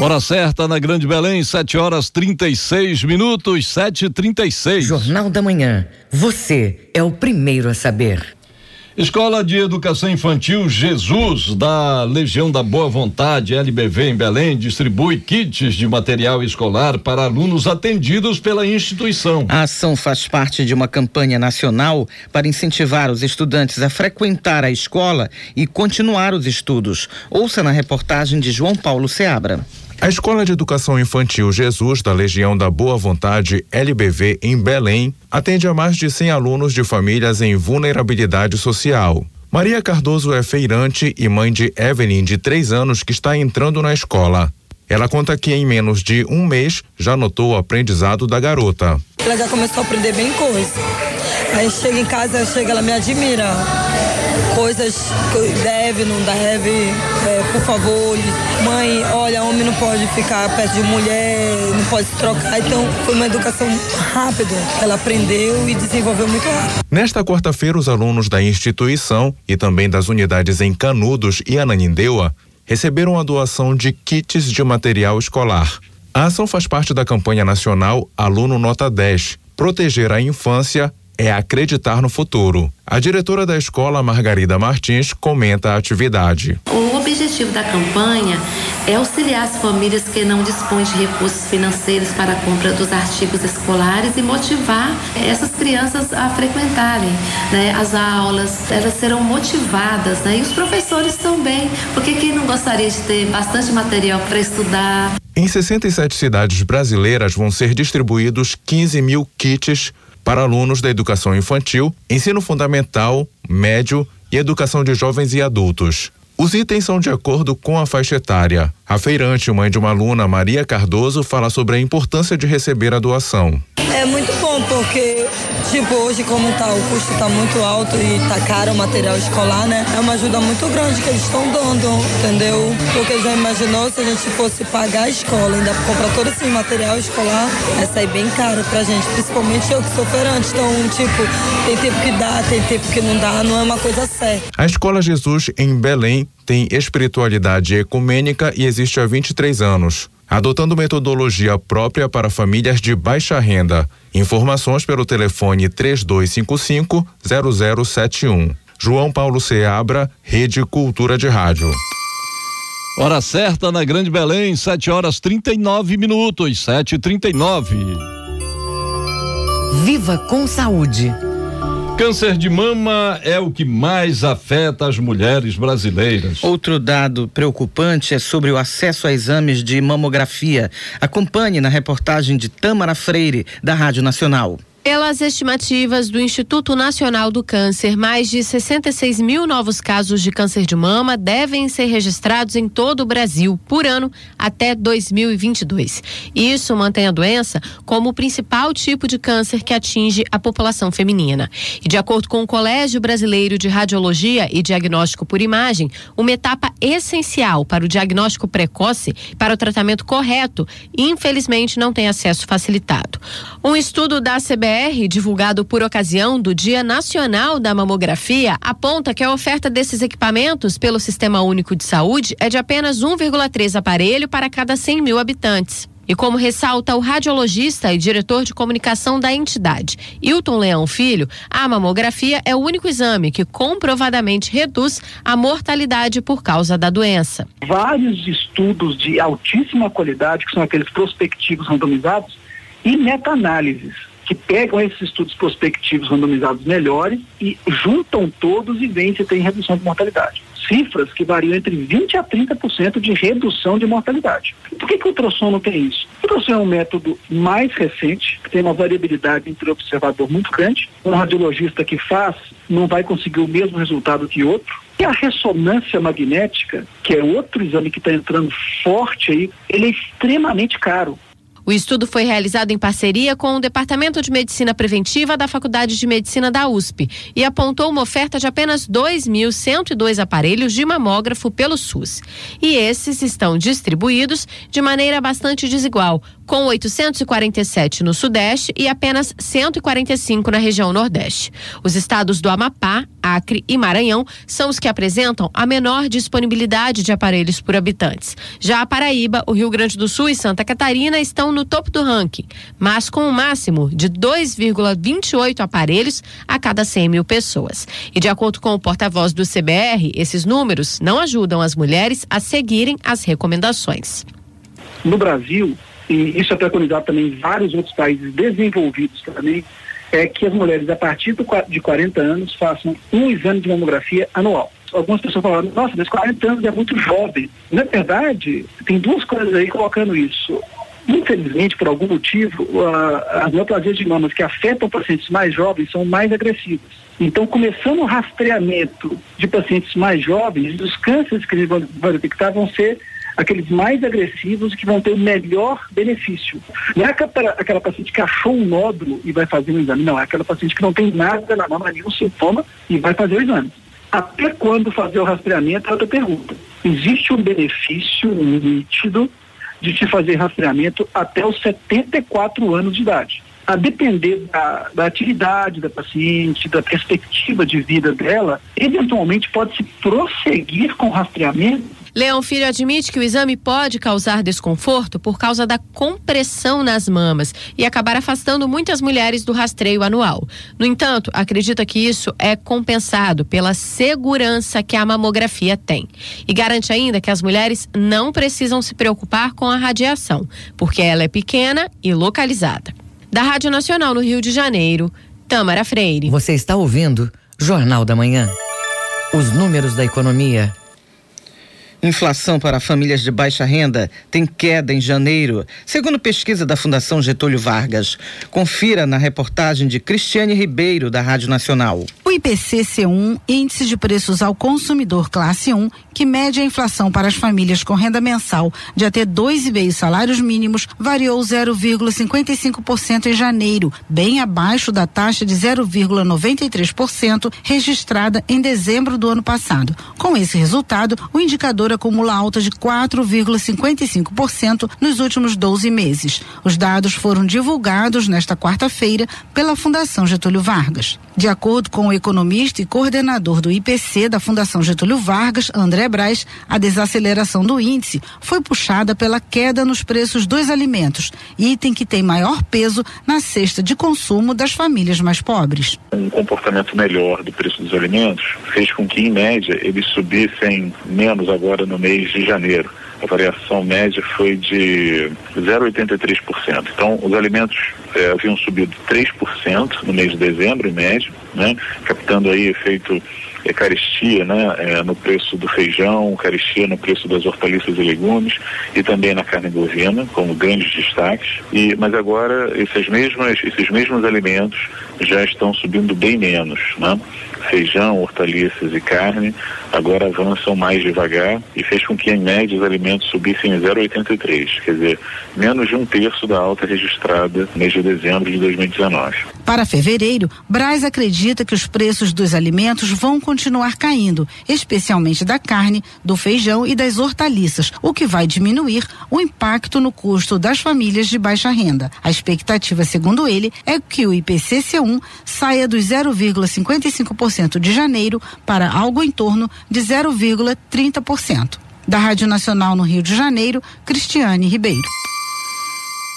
Hora certa na Grande Belém, 7 horas 36 minutos, 7 e 36 Jornal da Manhã. Você é o primeiro a saber. Escola de Educação Infantil Jesus, da Legião da Boa Vontade, LBV em Belém, distribui kits de material escolar para alunos atendidos pela instituição. A ação faz parte de uma campanha nacional para incentivar os estudantes a frequentar a escola e continuar os estudos. Ouça na reportagem de João Paulo Seabra. A Escola de Educação Infantil Jesus da Legião da Boa Vontade LBV em Belém atende a mais de 100 alunos de famílias em vulnerabilidade social. Maria Cardoso é feirante e mãe de Evelyn, de três anos, que está entrando na escola. Ela conta que em menos de um mês já notou o aprendizado da garota. Ela já começou a aprender bem coisa. Aí chega em casa, chega, ela me admira coisas que deve, não deve, é, por favor, mãe, olha, homem não pode ficar perto de mulher, não pode se trocar. Então foi uma educação rápida. Ela aprendeu e desenvolveu muito rápido. Nesta quarta-feira, os alunos da instituição e também das unidades em Canudos e Ananindeua receberam a doação de kits de material escolar. A ação faz parte da campanha nacional Aluno Nota 10, proteger a infância é acreditar no futuro. A diretora da escola, Margarida Martins, comenta a atividade. O objetivo da campanha é auxiliar as famílias que não dispõem de recursos financeiros para a compra dos artigos escolares e motivar essas crianças a frequentarem né, as aulas. Elas serão motivadas né, e os professores também, porque quem não gostaria de ter bastante material para estudar? Em 67 cidades brasileiras vão ser distribuídos 15 mil kits para alunos da educação infantil, ensino fundamental, médio e educação de jovens e adultos. Os itens são de acordo com a faixa etária. A feirante, mãe de uma aluna, Maria Cardoso, fala sobre a importância de receber a doação. É muito bom porque, tipo, hoje como tá, o custo tá muito alto e tá caro o material escolar, né? É uma ajuda muito grande que eles estão dando, entendeu? Porque já imaginou se a gente fosse pagar a escola, ainda comprar todo esse material escolar, vai sair bem caro pra gente, principalmente eu que sou feirante. Então, tipo, tem tempo que dá, tem tempo que não dá, não é uma coisa certa. A Escola Jesus em Belém tem espiritualidade ecumênica e existe há 23 anos adotando metodologia própria para famílias de baixa renda. Informações pelo telefone 3255 0071. João Paulo Seabra, Rede Cultura de Rádio. Hora certa na Grande Belém, 7 horas 39 minutos, 7 e 39 Viva com saúde. Câncer de mama é o que mais afeta as mulheres brasileiras. Outro dado preocupante é sobre o acesso a exames de mamografia. Acompanhe na reportagem de Tâmara Freire, da Rádio Nacional. Pelas estimativas do Instituto Nacional do Câncer, mais de 66 mil novos casos de câncer de mama devem ser registrados em todo o Brasil por ano até 2022. Isso mantém a doença como o principal tipo de câncer que atinge a população feminina. E de acordo com o Colégio Brasileiro de Radiologia e Diagnóstico por Imagem, uma etapa essencial para o diagnóstico precoce e para o tratamento correto, infelizmente não tem acesso facilitado. Um estudo da CBS Divulgado por ocasião do Dia Nacional da Mamografia, aponta que a oferta desses equipamentos pelo Sistema Único de Saúde é de apenas 1,3 aparelho para cada 100 mil habitantes. E como ressalta o radiologista e diretor de comunicação da entidade, Hilton Leão Filho, a mamografia é o único exame que comprovadamente reduz a mortalidade por causa da doença. Vários estudos de altíssima qualidade, que são aqueles prospectivos randomizados, e meta-análises que pegam esses estudos prospectivos randomizados melhores e juntam todos e veem se tem redução de mortalidade. Cifras que variam entre 20% a 30% de redução de mortalidade. Por que, que o ultrassom não tem isso? O ultrassom é um método mais recente, que tem uma variabilidade entre observador muito grande. Um radiologista que faz não vai conseguir o mesmo resultado que outro. E a ressonância magnética, que é outro exame que está entrando forte aí, ele é extremamente caro. O estudo foi realizado em parceria com o Departamento de Medicina Preventiva da Faculdade de Medicina da USP e apontou uma oferta de apenas 2.102 aparelhos de mamógrafo pelo SUS. E esses estão distribuídos de maneira bastante desigual, com 847 no Sudeste e apenas 145 na região Nordeste. Os estados do Amapá, Acre e Maranhão são os que apresentam a menor disponibilidade de aparelhos por habitantes. Já a Paraíba, o Rio Grande do Sul e Santa Catarina estão no topo do ranking, mas com um máximo de 2,28 aparelhos a cada 100 mil pessoas. E de acordo com o porta-voz do CBR, esses números não ajudam as mulheres a seguirem as recomendações. No Brasil, e isso é preconizado também em vários outros países desenvolvidos também, é que as mulheres a partir do, de 40 anos façam um exame de mamografia anual. Algumas pessoas falam, nossa, mas 40 anos é muito jovem. Na verdade, tem duas coisas aí colocando isso. Infelizmente, por algum motivo, as neoplasias de mamas que afetam pacientes mais jovens são mais agressivas. Então, começando o rastreamento de pacientes mais jovens, os cânceres que eles vão, vão detectar vão ser aqueles mais agressivos que vão ter o melhor benefício. Não é aquela, aquela paciente que achou um nódulo e vai fazer um exame, não, é aquela paciente que não tem nada na mama, nenhum sintoma e vai fazer o exame. Até quando fazer o rastreamento é outra pergunta. Existe um benefício nítido de se fazer rastreamento até os 74 anos de idade. A depender da, da atividade da paciente, da perspectiva de vida dela, eventualmente pode-se prosseguir com o rastreamento Leão Filho admite que o exame pode causar desconforto por causa da compressão nas mamas e acabar afastando muitas mulheres do rastreio anual. No entanto, acredita que isso é compensado pela segurança que a mamografia tem. E garante ainda que as mulheres não precisam se preocupar com a radiação, porque ela é pequena e localizada. Da Rádio Nacional no Rio de Janeiro, Tamara Freire. Você está ouvindo Jornal da Manhã. Os números da economia Inflação para famílias de baixa renda tem queda em janeiro, segundo pesquisa da Fundação Getúlio Vargas. Confira na reportagem de Cristiane Ribeiro, da Rádio Nacional. O IPC-C1, Índice de Preços ao Consumidor Classe 1, que mede a inflação para as famílias com renda mensal de até dois e meio salários mínimos, variou 0,55% em janeiro, bem abaixo da taxa de 0,93% registrada em dezembro do ano passado. Com esse resultado, o indicador acumula alta de 4,55% nos últimos 12 meses. Os dados foram divulgados nesta quarta-feira pela Fundação Getúlio Vargas. De acordo com o economista e coordenador do IPC da Fundação Getúlio Vargas, André Braz, a desaceleração do índice foi puxada pela queda nos preços dos alimentos, item que tem maior peso na cesta de consumo das famílias mais pobres. Um comportamento melhor do preço dos alimentos fez com que, em média, eles subissem menos agora no mês de janeiro. A variação média foi de 0,83%. Então, os alimentos é, haviam subido 3% no mês de dezembro, em média, né? captando aí efeito é, caristia né, é, no preço do feijão, caristia no preço das hortaliças e legumes e também na carne bovina, como grandes destaques. E, mas agora esses mesmos, esses mesmos alimentos já estão subindo bem menos. Né? Feijão, hortaliças e carne agora avançam mais devagar e fez com que, em média, os alimentos subissem 0,83, quer dizer, menos de um terço da alta registrada no mês de dezembro de 2019. Para fevereiro, Braz acredita que os preços dos alimentos vão continuar caindo, especialmente da carne, do feijão e das hortaliças, o que vai diminuir o impacto no custo das famílias de baixa renda. A expectativa, segundo ele, é que o IPCC1 saia dos 0,55% de janeiro para algo em torno de 0,30%. Da Rádio Nacional no Rio de Janeiro, Cristiane Ribeiro.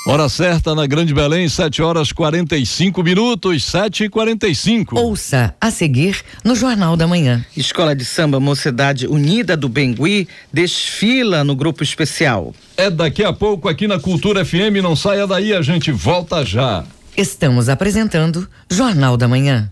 Hora certa na Grande Belém, 7 horas 45 minutos, 7 e 45 Ouça a seguir no Jornal da Manhã. Escola de Samba Mocidade Unida do Bengui desfila no grupo especial. É daqui a pouco aqui na Cultura FM, não saia daí, a gente volta já. Estamos apresentando Jornal da Manhã.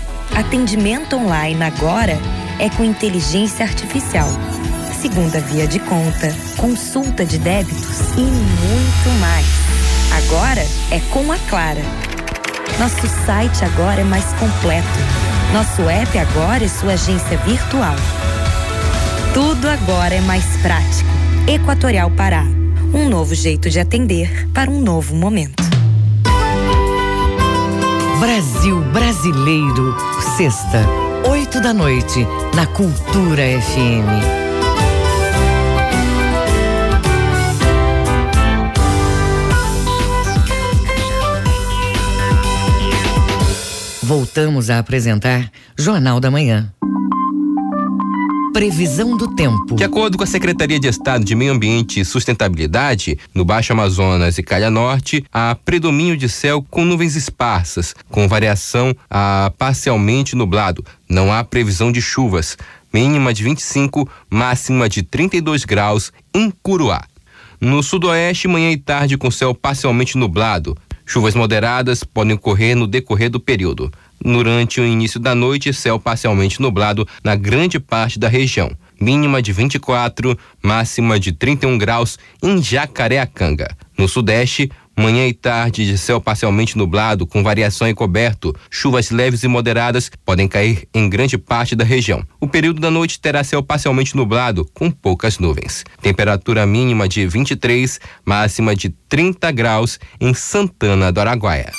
Atendimento online agora é com inteligência artificial. Segunda via de conta, consulta de débitos e muito mais. Agora é com a Clara. Nosso site agora é mais completo. Nosso app agora é sua agência virtual. Tudo agora é mais prático. Equatorial Pará. Um novo jeito de atender para um novo momento. Brasil Brasileiro, sexta, oito da noite, na Cultura FM. Voltamos a apresentar Jornal da Manhã. Previsão do tempo. De acordo com a Secretaria de Estado de Meio Ambiente e Sustentabilidade, no Baixo Amazonas e Calha Norte, há predomínio de céu com nuvens esparsas, com variação a parcialmente nublado. Não há previsão de chuvas. Mínima de 25, máxima de 32 graus em Curuá. No sudoeste, manhã e tarde com céu parcialmente nublado. Chuvas moderadas podem ocorrer no decorrer do período. Durante o início da noite, céu parcialmente nublado na grande parte da região. Mínima de 24, máxima de 31 graus em Jacareacanga. No sudeste, manhã e tarde de céu parcialmente nublado, com variação em coberto. Chuvas leves e moderadas podem cair em grande parte da região. O período da noite terá céu parcialmente nublado, com poucas nuvens. Temperatura mínima de 23, máxima de 30 graus em Santana do Araguaia.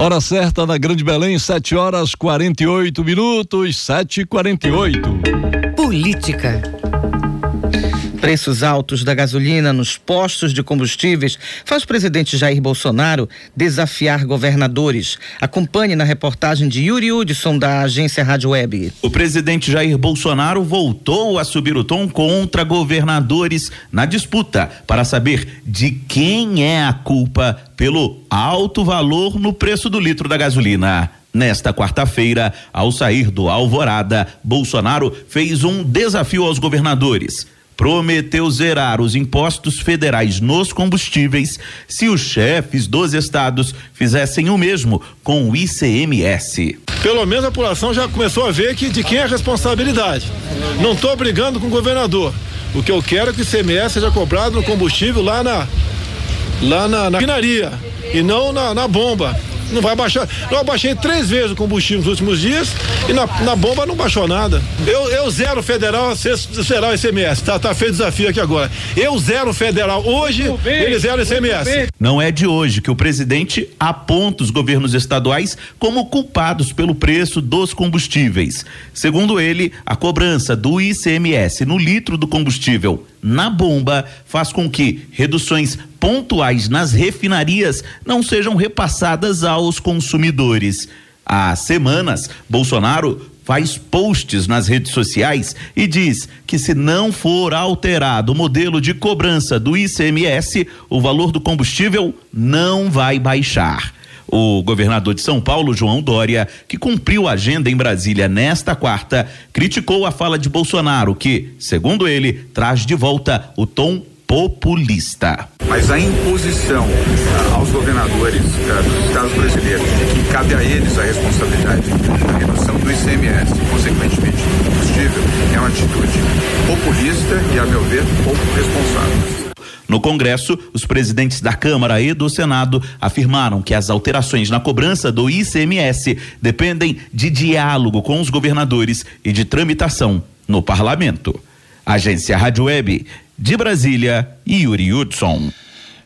Hora certa na Grande Belém, 7 horas 48 minutos, 7 e 48 Política. Preços altos da gasolina nos postos de combustíveis faz o presidente Jair Bolsonaro desafiar governadores. Acompanhe na reportagem de Yuri Hudson da agência Rádio Web. O presidente Jair Bolsonaro voltou a subir o tom contra governadores na disputa para saber de quem é a culpa pelo alto valor no preço do litro da gasolina. Nesta quarta-feira, ao sair do Alvorada, Bolsonaro fez um desafio aos governadores prometeu zerar os impostos federais nos combustíveis se os chefes dos estados fizessem o mesmo com o ICMS. Pelo menos a população já começou a ver que de quem é a responsabilidade. Não estou brigando com o governador. O que eu quero é que o ICMS seja cobrado no combustível lá na lá na, na e não na, na bomba não vai baixar. Eu abaixei três vezes o combustível nos últimos dias e na, na bomba não baixou nada. Eu, eu zero federal, será o ICMS. Tá, tá feito desafio aqui agora. Eu zero federal. Hoje, ele zero ICMS. Não é de hoje que o presidente aponta os governos estaduais como culpados pelo preço dos combustíveis. Segundo ele, a cobrança do ICMS no litro do combustível na bomba faz com que reduções pontuais nas refinarias não sejam repassadas aos consumidores. Há semanas, Bolsonaro faz posts nas redes sociais e diz que se não for alterado o modelo de cobrança do ICMS, o valor do combustível não vai baixar. O governador de São Paulo, João Dória, que cumpriu a agenda em Brasília nesta quarta, criticou a fala de Bolsonaro, que, segundo ele, traz de volta o tom populista. Mas a imposição aos governadores dos estados brasileiros, que cabe a eles a responsabilidade da redução do ICMS, consequentemente do combustível, é uma atitude populista e, a meu ver, pouco responsável. No Congresso, os presidentes da Câmara e do Senado afirmaram que as alterações na cobrança do ICMS dependem de diálogo com os governadores e de tramitação no parlamento. Agência Rádio Web, de Brasília, Yuri Hudson.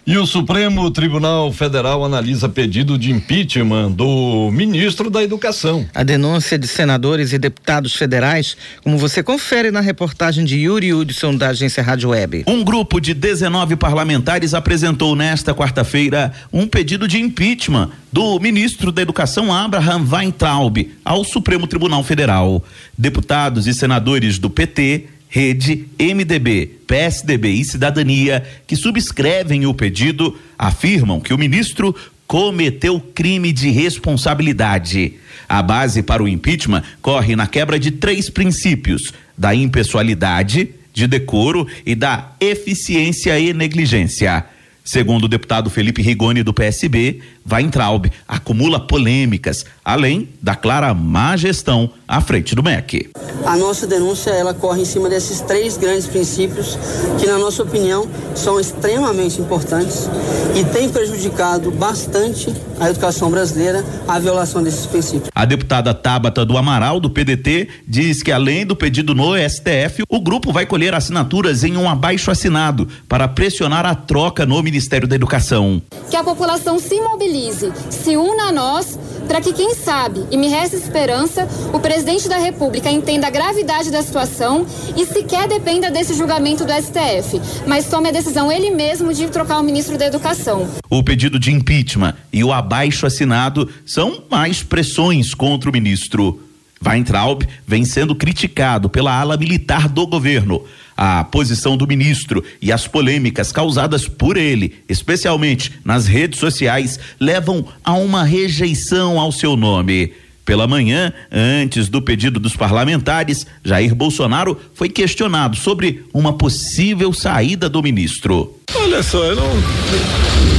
E o Supremo Tribunal Federal analisa pedido de impeachment do ministro da Educação. A denúncia de senadores e deputados federais, como você confere na reportagem de Yuri Hudson da agência Rádio Web. Um grupo de 19 parlamentares apresentou nesta quarta-feira um pedido de impeachment do ministro da Educação Abraham Weintraub ao Supremo Tribunal Federal. Deputados e senadores do PT, Rede, MDB, PSDB e Cidadania, que subscrevem o pedido, afirmam que o ministro cometeu crime de responsabilidade. A base para o impeachment corre na quebra de três princípios: da impessoalidade, de decoro e da eficiência e negligência. Segundo o deputado Felipe Rigoni do PSB, Weintraub acumula polêmicas, além da clara má gestão à frente do MEC. A nossa denúncia ela corre em cima desses três grandes princípios que, na nossa opinião, são extremamente importantes e têm prejudicado bastante a educação brasileira a violação desses princípios. A deputada Tabata do Amaral, do PDT, diz que além do pedido no STF, o grupo vai colher assinaturas em um abaixo assinado para pressionar a troca no Ministério da Educação. Que a população se mobilize, se una a nós, para que, quem sabe, e me resta esperança, o presidente da República entenda a gravidade da situação e sequer dependa desse julgamento do STF, mas tome a decisão ele mesmo de trocar o ministro da Educação. O pedido de impeachment e o abaixo assinado são mais pressões contra o ministro. Weintraub vem sendo criticado pela ala militar do governo. A posição do ministro e as polêmicas causadas por ele, especialmente nas redes sociais, levam a uma rejeição ao seu nome. Pela manhã, antes do pedido dos parlamentares, Jair Bolsonaro foi questionado sobre uma possível saída do ministro. Olha só, eu não.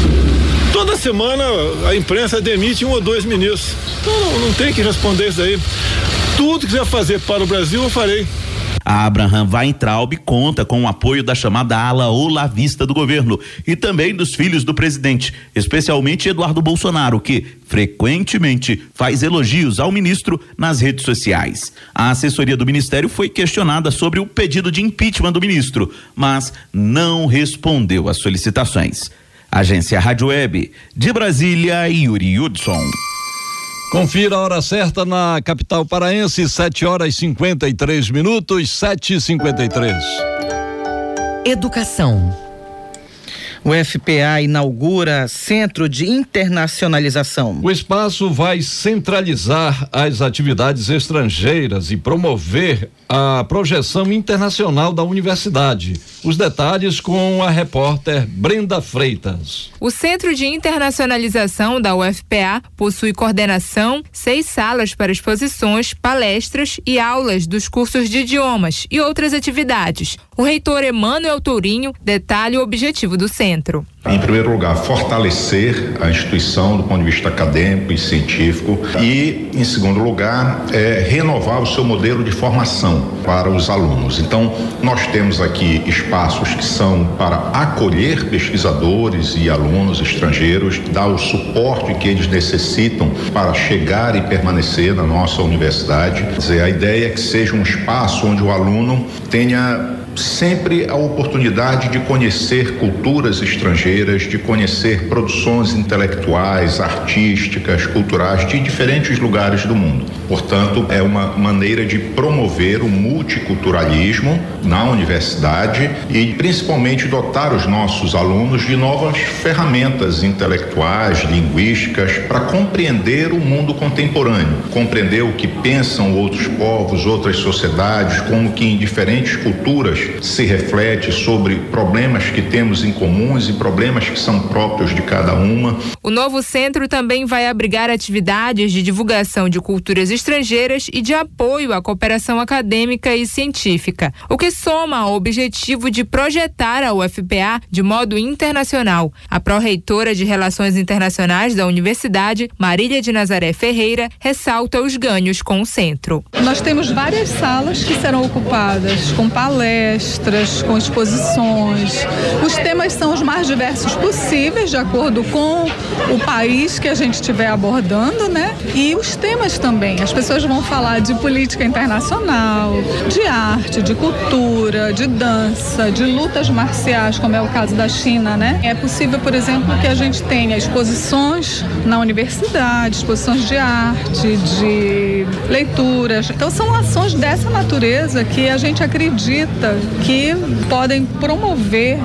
Toda semana a imprensa demite um ou dois ministros. Então não, não tem que responder isso aí. Tudo que quiser fazer para o Brasil, eu farei. A Abraham Weintraub conta com o apoio da chamada ala olavista do governo e também dos filhos do presidente, especialmente Eduardo Bolsonaro, que frequentemente faz elogios ao ministro nas redes sociais. A assessoria do ministério foi questionada sobre o pedido de impeachment do ministro, mas não respondeu às solicitações. Agência Rádio Web, de Brasília, Yuri Hudson. Confira a hora certa na capital paraense, 7 horas e 53 minutos, 7 e 53 Educação. O FPA inaugura Centro de Internacionalização. O espaço vai centralizar as atividades estrangeiras e promover a projeção internacional da universidade. Os detalhes com a repórter Brenda Freitas. O Centro de Internacionalização da UFPA possui coordenação, seis salas para exposições, palestras e aulas dos cursos de idiomas e outras atividades. O reitor Emanuel Tourinho detalha o objetivo do centro. Em primeiro lugar, fortalecer a instituição do ponto de vista acadêmico e científico e, em segundo lugar, é, renovar o seu modelo de formação para os alunos. Então, nós temos aqui espaços que são para acolher pesquisadores e alunos estrangeiros, dar o suporte que eles necessitam para chegar e permanecer na nossa universidade. Quer dizer, a ideia é que seja um espaço onde o aluno tenha sempre a oportunidade de conhecer culturas estrangeiras, de conhecer produções intelectuais, artísticas, culturais de diferentes lugares do mundo. Portanto, é uma maneira de promover o multiculturalismo na universidade e principalmente dotar os nossos alunos de novas ferramentas intelectuais, linguísticas para compreender o mundo contemporâneo, compreender o que pensam outros povos, outras sociedades, como que em diferentes culturas se reflete sobre problemas que temos em comuns e problemas que são próprios de cada uma. O novo centro também vai abrigar atividades de divulgação de culturas estrangeiras e de apoio à cooperação acadêmica e científica, o que soma ao objetivo de projetar a UFPA de modo internacional. A pró-reitora de Relações Internacionais da Universidade, Marília de Nazaré Ferreira, ressalta os ganhos com o centro. Nós temos várias salas que serão ocupadas com palestras palestras, com exposições. Os temas são os mais diversos possíveis, de acordo com o país que a gente estiver abordando, né? E os temas também. As pessoas vão falar de política internacional, de arte, de cultura, de dança, de lutas marciais, como é o caso da China, né? É possível, por exemplo, que a gente tenha exposições na universidade, exposições de arte, de leituras. Então são ações dessa natureza que a gente acredita que podem promover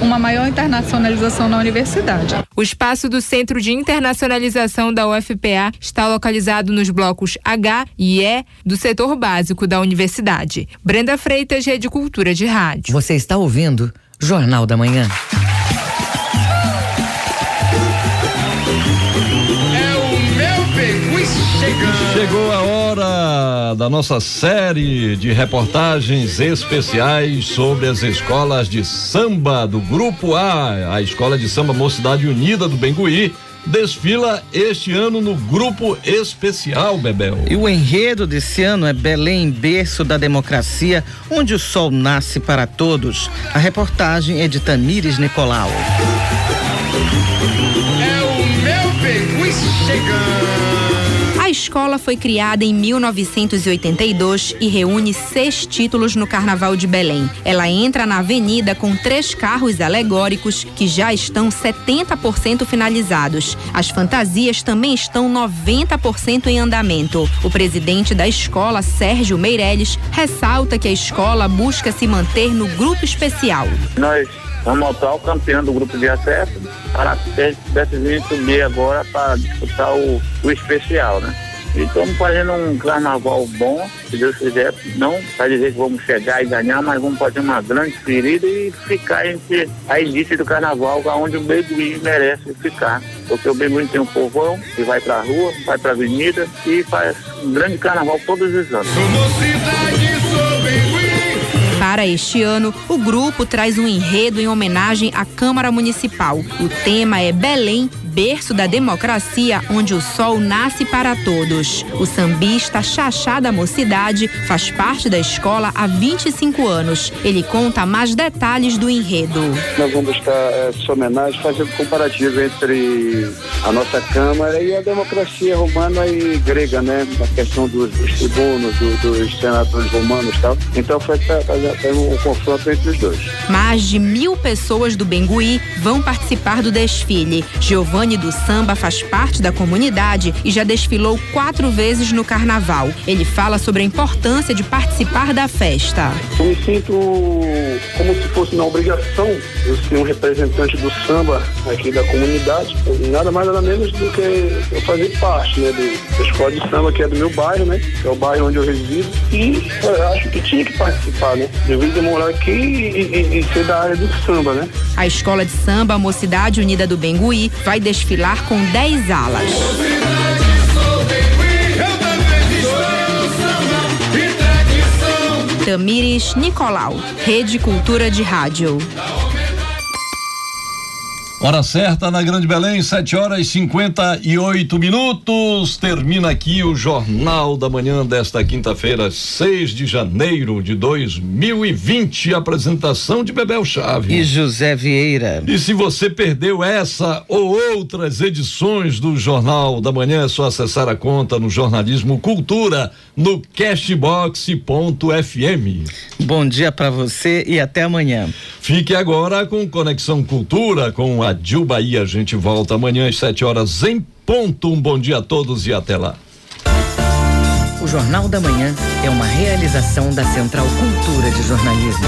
uma maior internacionalização na universidade. O espaço do Centro de Internacionalização da UFPA está localizado nos blocos H e E do setor básico da universidade. Brenda Freitas, Rede Cultura de Rádio. Você está ouvindo Jornal da Manhã. Chegou a hora da nossa série de reportagens especiais sobre as escolas de samba do Grupo A, a Escola de Samba Mocidade Unida do Bengui. Desfila este ano no grupo especial, Bebel. E o enredo desse ano é Belém, berço da democracia, onde o sol nasce para todos. A reportagem é de Tamires Nicolau. Escola foi criada em 1982 e reúne seis títulos no Carnaval de Belém. Ela entra na avenida com três carros alegóricos que já estão 70% finalizados. As fantasias também estão 90% em andamento. O presidente da escola, Sérgio Meirelles, ressalta que a escola busca se manter no grupo especial. Nós vamos montar o campeão do grupo de acesso para ter vir subir agora para disputar o, o especial, né? E estamos fazendo um carnaval bom, se Deus quiser, não para dizer que vamos chegar e ganhar, mas vamos fazer uma grande ferida e ficar entre a elite do carnaval, onde o Beguim merece ficar. Porque o Beguim tem um povão que vai para a rua, vai para a avenida e faz um grande carnaval todos os anos. Para este ano, o grupo traz um enredo em homenagem à Câmara Municipal. O tema é Belém, berço da democracia, onde o sol nasce para todos. O sambista Xaxá da Mocidade faz parte da escola há 25 anos. Ele conta mais detalhes do enredo. Nós vamos buscar essa homenagem fazendo comparativo entre a nossa Câmara e a democracia romana e grega, né? A questão dos, dos tribunos, do, dos senadores romanos e tal. Então foi fazer um confronto entre os dois. Mais de mil pessoas do Bengui vão participar do desfile. Giovanni Rony do Samba faz parte da comunidade e já desfilou quatro vezes no carnaval. Ele fala sobre a importância de participar da festa. Eu me sinto como se fosse uma obrigação eu ser um representante do samba aqui da comunidade. Nada mais nada menos do que eu fazer parte né, do, da escola de samba que é do meu bairro, né? Que é o bairro onde eu resido. E eu acho que tinha que participar, né? Eu vim morar aqui e, e, e ser da área do samba, né? A escola de samba Mocidade Unida do Bengui vai desfilar com 10 alas. Tamires Nicolau, Rede Cultura de Rádio. Hora certa na Grande Belém, 7 horas e 58 minutos. Termina aqui o Jornal da Manhã desta quinta-feira, 6 de janeiro de 2020. Apresentação de Bebel Chave. E José Vieira. E se você perdeu essa ou outras edições do Jornal da Manhã, é só acessar a conta no Jornalismo Cultura no cashbox.fm. Bom dia para você e até amanhã. Fique agora com Conexão Cultura com Dil Bahia. A gente volta amanhã às 7 horas em ponto. Um bom dia a todos e até lá. O Jornal da Manhã é uma realização da Central Cultura de Jornalismo.